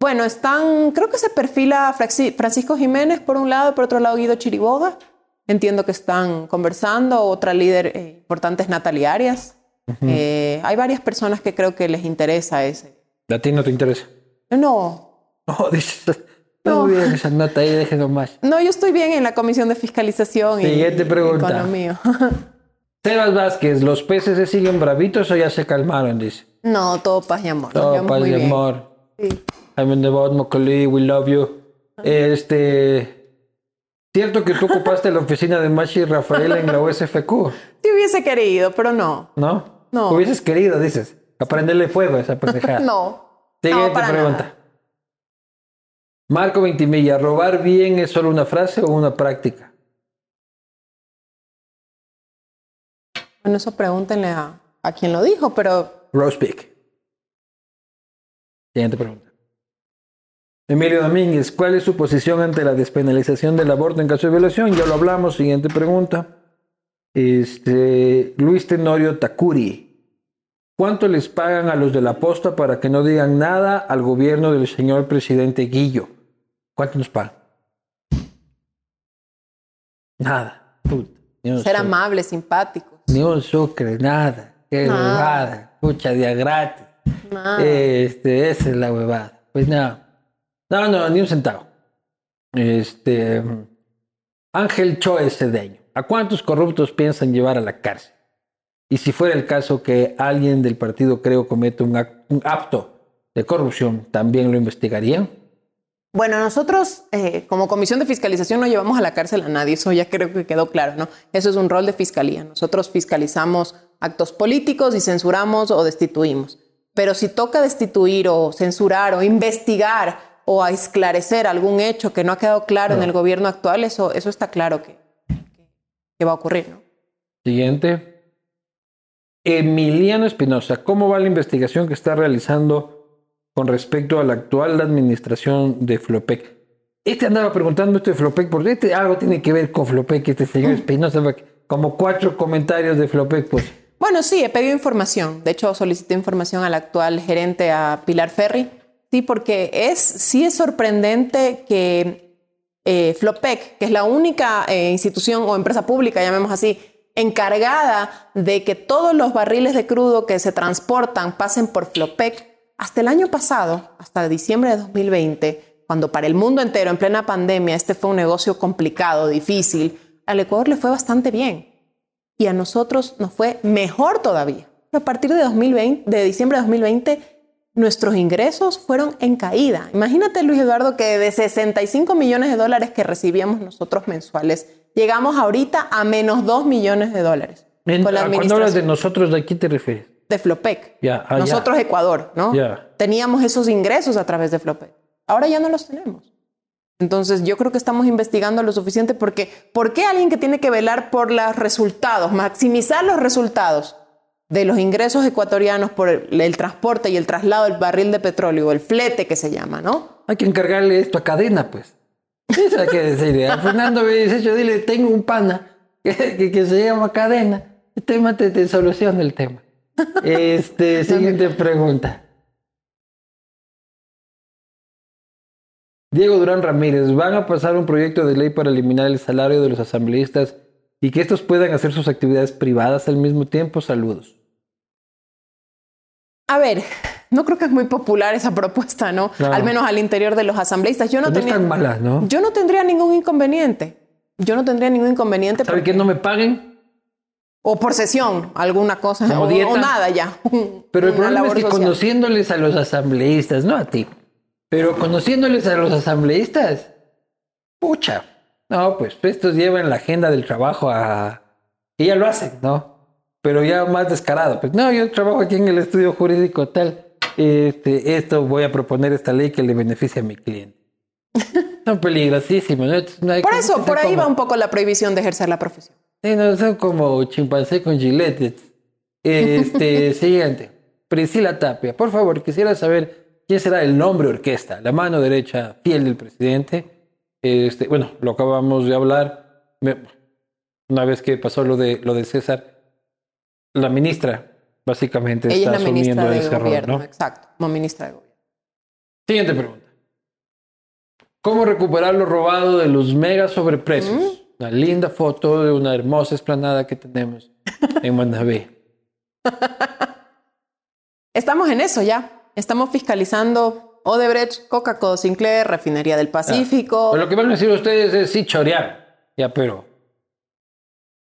Bueno, están, creo que se perfila Francisco Jiménez por un lado, por otro lado Guido Chiriboga. Entiendo que están conversando. Otra líder eh, importante es Natalia Arias. Eh, hay varias personas que creo que les interesa ese. ¿A ti no te interesa? No, No, dices, No. muy bien esa nota ahí, déjenlo más. no, yo estoy bien en la comisión de fiscalización y, Siguiente y pregunta. economía. Sebas Vázquez, ¿los peces se siguen bravitos o ya se calmaron? Dice. no, todo paz y amor. Todo paz y amor. Sí. I'm in the bottom, Mocoli, we love you. Este. Cierto que tú ocupaste la oficina de Machi y Rafael en la USFQ, Sí hubiese querido, pero no. ¿no? No. Hubieses querido, dices. Aprenderle fuego a esa pendejada. No. Siguiente no, pregunta. nada. Marco Ventimilla, ¿robar bien es solo una frase o una práctica? Bueno, eso pregúntenle a, a quien lo dijo, pero Rosepick. Siguiente pregunta. Emilio Domínguez, ¿cuál es su posición ante la despenalización del aborto en caso de violación? Ya lo hablamos. Siguiente pregunta. Este, Luis Tenorio Takuri. ¿Cuánto les pagan a los de la posta para que no digan nada al gobierno del señor presidente Guillo? ¿Cuánto nos pagan? Nada. Puta, ser amables, simpáticos. Ni un sucre, nada. Qué Nada. huevada. Pucha, día gratis. Nada. Este, esa es la huevada. Pues nada. No, no, ni un centavo. Este. Ángel Choe Cedeño. ¿A cuántos corruptos piensan llevar a la cárcel? Y si fuera el caso que alguien del partido Creo comete un, ac- un acto de corrupción, ¿también lo investigarían? Bueno, nosotros eh, como Comisión de Fiscalización no llevamos a la cárcel a nadie, eso ya creo que quedó claro, ¿no? Eso es un rol de fiscalía. Nosotros fiscalizamos actos políticos y censuramos o destituimos. Pero si toca destituir o censurar o investigar o a esclarecer algún hecho que no ha quedado claro en el gobierno actual, eso, eso está claro que, que- que va a ocurrir, ¿no? Siguiente. Emiliano Espinosa, ¿cómo va la investigación que está realizando con respecto a la actual administración de Flopec? Este andaba preguntando esto de Flopec, porque este algo tiene que ver con Flopec, este señor Espinosa, porque como cuatro comentarios de Flopec, pues. Bueno, sí, he pedido información. De hecho, solicité información al actual gerente, a Pilar Ferri. Sí, porque es, sí es sorprendente que eh, Flopec, que es la única eh, institución o empresa pública, llamemos así, encargada de que todos los barriles de crudo que se transportan pasen por Flopec, hasta el año pasado, hasta diciembre de 2020, cuando para el mundo entero, en plena pandemia, este fue un negocio complicado, difícil, al Ecuador le fue bastante bien y a nosotros nos fue mejor todavía. A partir de 2020, de diciembre de 2020, nuestros ingresos fueron en caída. Imagínate, Luis Eduardo, que de 65 millones de dólares que recibíamos nosotros mensuales, llegamos ahorita a menos 2 millones de dólares. En- con la ¿a Cuando hablas de nosotros, ¿de aquí te refieres? de Flopec. Ya, ah, nosotros, Ecuador, ¿no? Ya. Teníamos esos ingresos a través de Flopec. Ahora ya no los tenemos. Entonces, yo creo que estamos investigando lo suficiente porque ¿por qué alguien que tiene que velar por los resultados, maximizar los resultados de los ingresos ecuatorianos por el, el transporte y el traslado del barril de petróleo, el flete que se llama, ¿no? Hay que encargarle esto a cadena, pues. Eso hay que decirle. A Fernando B18, dile, tengo un pana que, que- que se llama cadena. Este tema te, te soluciona el tema. Este, siguiente pregunta. Diego Durán Ramírez, ¿van a pasar un proyecto de ley para eliminar el salario de los asambleístas y que estos puedan hacer sus actividades privadas al mismo tiempo? Saludos. A ver, no creo que es muy popular esa propuesta, ¿no? Claro. Al menos al interior de los asambleístas. Yo no, No es tenía, tan mala, ¿no? yo no tendría ningún inconveniente. Yo no tendría ningún inconveniente. ¿Sabe que no me paguen? O por sesión, alguna cosa. O, dieta. o nada ya. Pero el problema es que social. conociéndoles a los asambleístas, no a ti, pero conociéndoles a los asambleístas, pucha, no, pues estos llevan la agenda del trabajo a... y ya lo hacen, ¿no? Pero ya más descarado, pues no, yo trabajo aquí en el estudio jurídico tal, este, esto voy a proponer esta ley que le beneficie a mi cliente. Son peligrosísimos, ¿no? No Por eso, por ahí como- va un poco la prohibición de ejercer la profesión. Sí, no, son como chimpancé con gilete. Este, siguiente. Priscila Tapia, por favor, quisiera saber quién será el nombre orquesta, la mano derecha fiel del presidente. Este, bueno, lo acabamos de hablar. Una vez que pasó lo de lo de César, la ministra básicamente Ella está es la asumiendo de ese gobierno, rol, ¿no? exacto, como ministra de gobierno. Siguiente pregunta. ¿Cómo recuperar lo robado de los mega sobreprecios? Mm. Una linda foto de una hermosa esplanada que tenemos en Manabé. Estamos en eso ya. Estamos fiscalizando Odebrecht, Coca-Cola Sinclair, Refinería del Pacífico. Pero lo que van a decir ustedes es sí chorear. Ya, pero.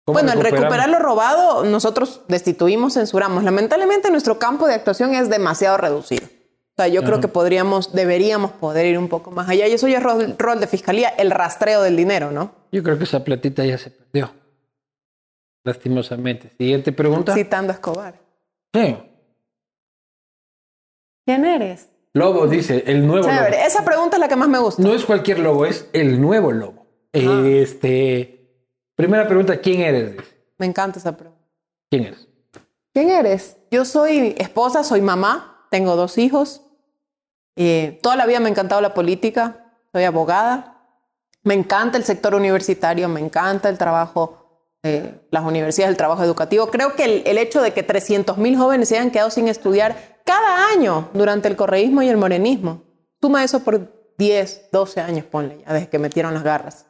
¿Cómo Bueno, el recuperamos? recuperar lo robado, nosotros destituimos, censuramos. Lamentablemente, nuestro campo de actuación es demasiado reducido. O sea, yo creo que podríamos, deberíamos poder ir un poco más allá. Y eso ya es rol, rol de fiscalía, el rastreo del dinero, ¿no? Yo creo que esa platita ya se perdió. Lastimosamente. Siguiente pregunta. Citando a Escobar. Sí. ¿Quién eres? Lobo dice, el nuevo lobo. Chévere. Esa pregunta es la que más me gusta. No es cualquier lobo, es el nuevo lobo. Ah. Este, primera pregunta, ¿quién eres? Me encanta esa pregunta. ¿Quién eres? ¿Quién eres? Yo soy esposa, soy mamá, tengo dos hijos. Eh, toda la vida me ha encantado la política, soy abogada. Me encanta el sector universitario, me encanta el trabajo, eh, las universidades, el trabajo educativo. Creo que el, el hecho de que 300 mil jóvenes se hayan quedado sin estudiar cada año durante el correísmo y el morenismo, suma eso por 10, 12 años, ponle ya, desde que metieron las garras.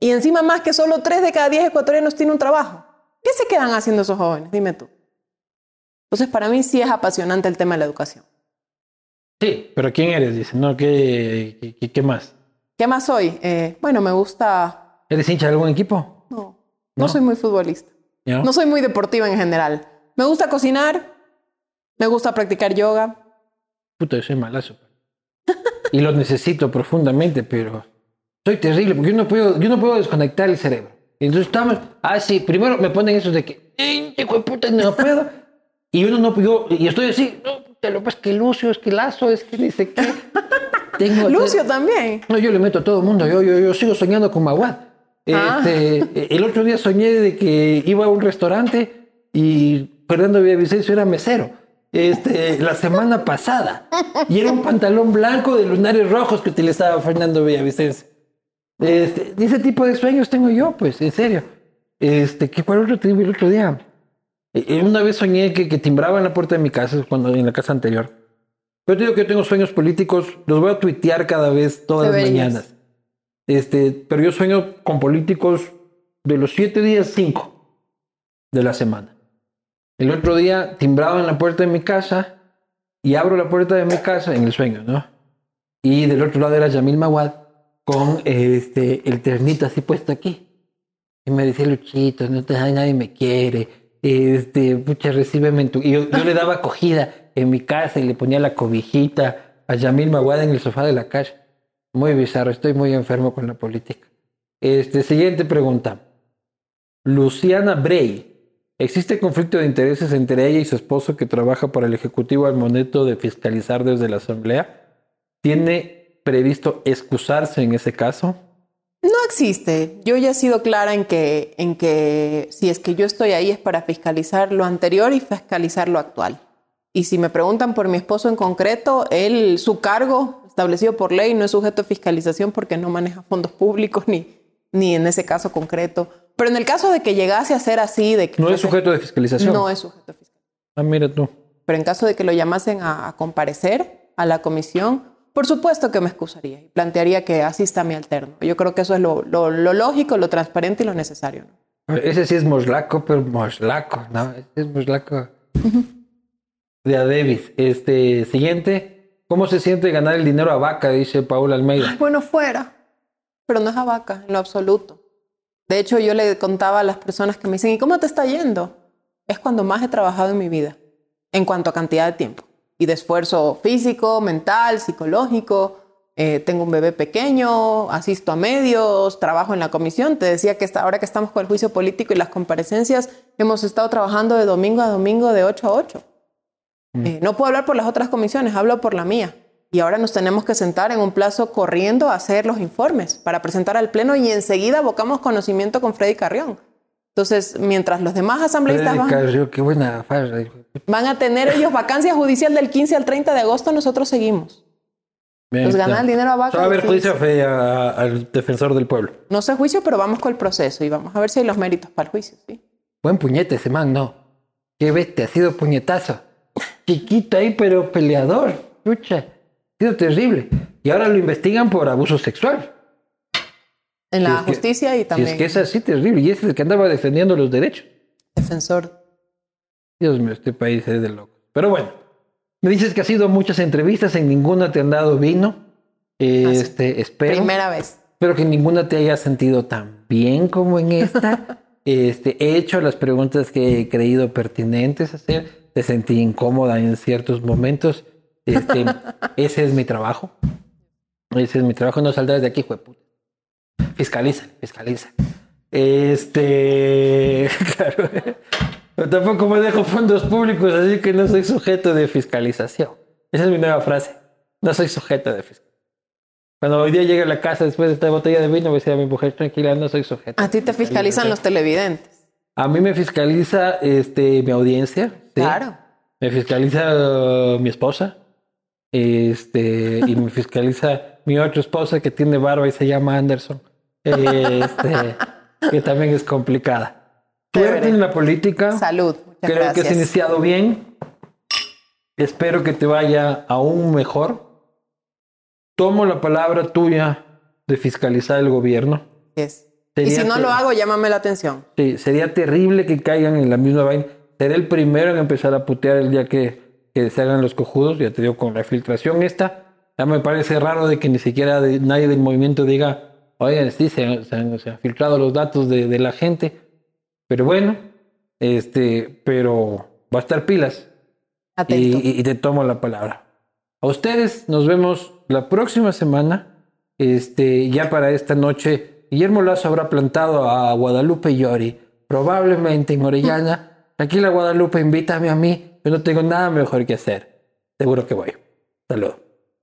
Y encima más que solo 3 de cada 10 ecuatorianos tienen un trabajo. ¿Qué se quedan haciendo esos jóvenes? Dime tú. Entonces, para mí sí es apasionante el tema de la educación. Sí, pero ¿quién eres? Dice, no, ¿qué, qué, qué más? ¿Qué más soy? Eh, bueno, me gusta... ¿Eres hincha de algún equipo? No, no, ¿No? soy muy futbolista. No soy muy deportiva en general. Me gusta cocinar, me gusta practicar yoga. Puta, yo soy malazo. y lo necesito profundamente, pero soy terrible porque yo no puedo, yo no puedo desconectar el cerebro. Entonces estamos, ah, sí, primero me ponen eso de que, "Ay, hijo de puta, no puedo. Y uno no, yo, y estoy así, no, puta, lo es que Lucio, es que Lazo, es que ni sé qué. Tengo, Lucio también. No, yo le meto a todo el mundo. Yo, yo, yo sigo soñando con Maguad. Ah. Este, el otro día soñé de que iba a un restaurante y Fernando Villavicencio era mesero. Este, la semana pasada. Y era un pantalón blanco de lunares rojos que utilizaba Fernando Villavicencio. Este, ese tipo de sueños tengo yo, pues, en serio. Este, ¿qué cuál otro te el otro día? Eh, Una vez soñé que, que timbraba en la puerta de mi casa, cuando en la casa anterior. Pero te digo que yo tengo sueños políticos, los voy a tuitear cada vez, todas las mañanas. Este, pero yo sueño con políticos de los siete días, cinco de la semana. El otro día timbraba en la puerta de mi casa y abro la puerta de mi casa en el sueño, ¿no? Y del otro lado era Yamil Mawad con este, el ternito así puesto aquí. Y me decía, Luchito, no te, nadie me quiere. Este, pucha, recíbeme en tu... Y yo, yo le daba acogida en mi casa y le ponía la cobijita a Yamil Mawad en el sofá de la casa. Muy bizarro, estoy muy enfermo con la política. Este, siguiente pregunta. Luciana Bray. ¿Existe conflicto de intereses entre ella y su esposo que trabaja para el Ejecutivo al momento de fiscalizar desde la Asamblea? ¿Tiene previsto excusarse en ese caso? No existe. Yo ya he sido clara en que, en que si es que yo estoy ahí es para fiscalizar lo anterior y fiscalizar lo actual. Y si me preguntan por mi esposo en concreto, él, su cargo establecido por ley no es sujeto a fiscalización porque no maneja fondos públicos ni, ni en ese caso concreto. Pero en el caso de que llegase a ser así, de que No es sujeto de fiscalización. no es sujeto a fiscalización. Ah, mira tú. Pero en caso de que lo llamasen a, a comparecer a la comisión, por supuesto que me excusaría y plantearía que asista a mi alterno. Yo creo que eso es lo, lo- lo lógico, lo transparente y lo necesario. ¿no? Ese sí es moslaco, pero moslaco, ¿no? Ese es moslaco de Adebis. Este, siguiente. ¿Cómo se siente ganar el dinero a vaca? Dice Paula Almeida. Bueno, fuera, pero no es a vaca en lo absoluto. De hecho, yo le contaba a las personas que me dicen, ¿y cómo te está yendo? Es cuando más he trabajado en mi vida, en cuanto a cantidad de tiempo y de esfuerzo físico, mental, psicológico. Eh, tengo un bebé pequeño, asisto a medios, trabajo en la comisión. Te decía que esta- ahora que estamos con el juicio político y las comparecencias, hemos estado trabajando de domingo a domingo de 8 a 8. Eh, no puedo hablar por las otras comisiones, hablo por la mía. Y ahora nos tenemos que sentar en un plazo corriendo a hacer los informes para presentar al Pleno y enseguida abocamos conocimiento con Freddy Carrión. Entonces, mientras los demás asambleístas van, Carrió, qué buena van a tener ellos vacancia judicial del 15 al 30 de agosto, nosotros seguimos. Bien, está. ganar el dinero a vaca. Va a haber juicio fe a- al defensor del pueblo. No sé juicio, pero vamos con el proceso y vamos a ver si hay los méritos para el juicio. ¿sí? Buen puñete ese man, ¿no? Qué bestia, ha sido puñetazo. Chiquito ahí, pero peleador. Pucha, ha sido terrible. Y ahora lo investigan por abuso sexual. En Si la que- justicia y Si también es que es así terrible. Y es el que andaba defendiendo los derechos. defensor. Dios mío, este país es de loco. Pero bueno, me dices que has ido a muchas entrevistas, en ninguna te han dado vino. Este, espero. Primera vez. Espero que ninguna te haya sentido tan bien como en esta. este, he hecho las preguntas que he creído pertinentes hacer. Te sentí incómoda en ciertos momentos. Este, ese es mi trabajo. Ese es mi trabajo. No saldrás de aquí, jueputa. Fiscaliza, fiscaliza. Este, claro. Pero tampoco manejo fondos públicos, así que no soy sujeto de fiscalización. Esa es mi nueva frase. no soy sujeta de fiscalización. Cuando hoy día llegue a la casa después de esta botella de vino, voy a decir a mi mujer, tranquila, no soy sujeta. A ti te fiscalizan los televidentes. A mí me fiscaliza este, mi audiencia. ¿sí? Claro. Me fiscaliza uh, mi esposa. Este, y me fiscaliza mi otra esposa que tiene barba y se llama Anderson. Este, que también es complicada. Chévere. en la política. Salud. Muchas Creo gracias. que has iniciado bien. Espero que te vaya aún mejor. Tomo la palabra tuya de fiscalizar el gobierno. Yes. Y si no lo hago, llámame la atención. Sí, sería terrible que caigan en la misma vaina. Seré el primero en empezar a putear el día que, que se hagan los cojudos. Ya te digo, con la filtración esta, ya me parece raro de que ni siquiera de- nadie del movimiento diga, oigan, sí, se, se han, se han filtrado los datos de, de la gente. Pero bueno, este, pero va a estar pilas Atento. y, y- y te tomo la palabra. A ustedes nos vemos la próxima semana. Este, ya para esta noche, Guillermo Lazo habrá plantado a Guadalupe Llori, probablemente en Orellana. Aquí la Guadalupe, invítame a mí, yo no tengo nada mejor que hacer. Seguro que voy. Saludos.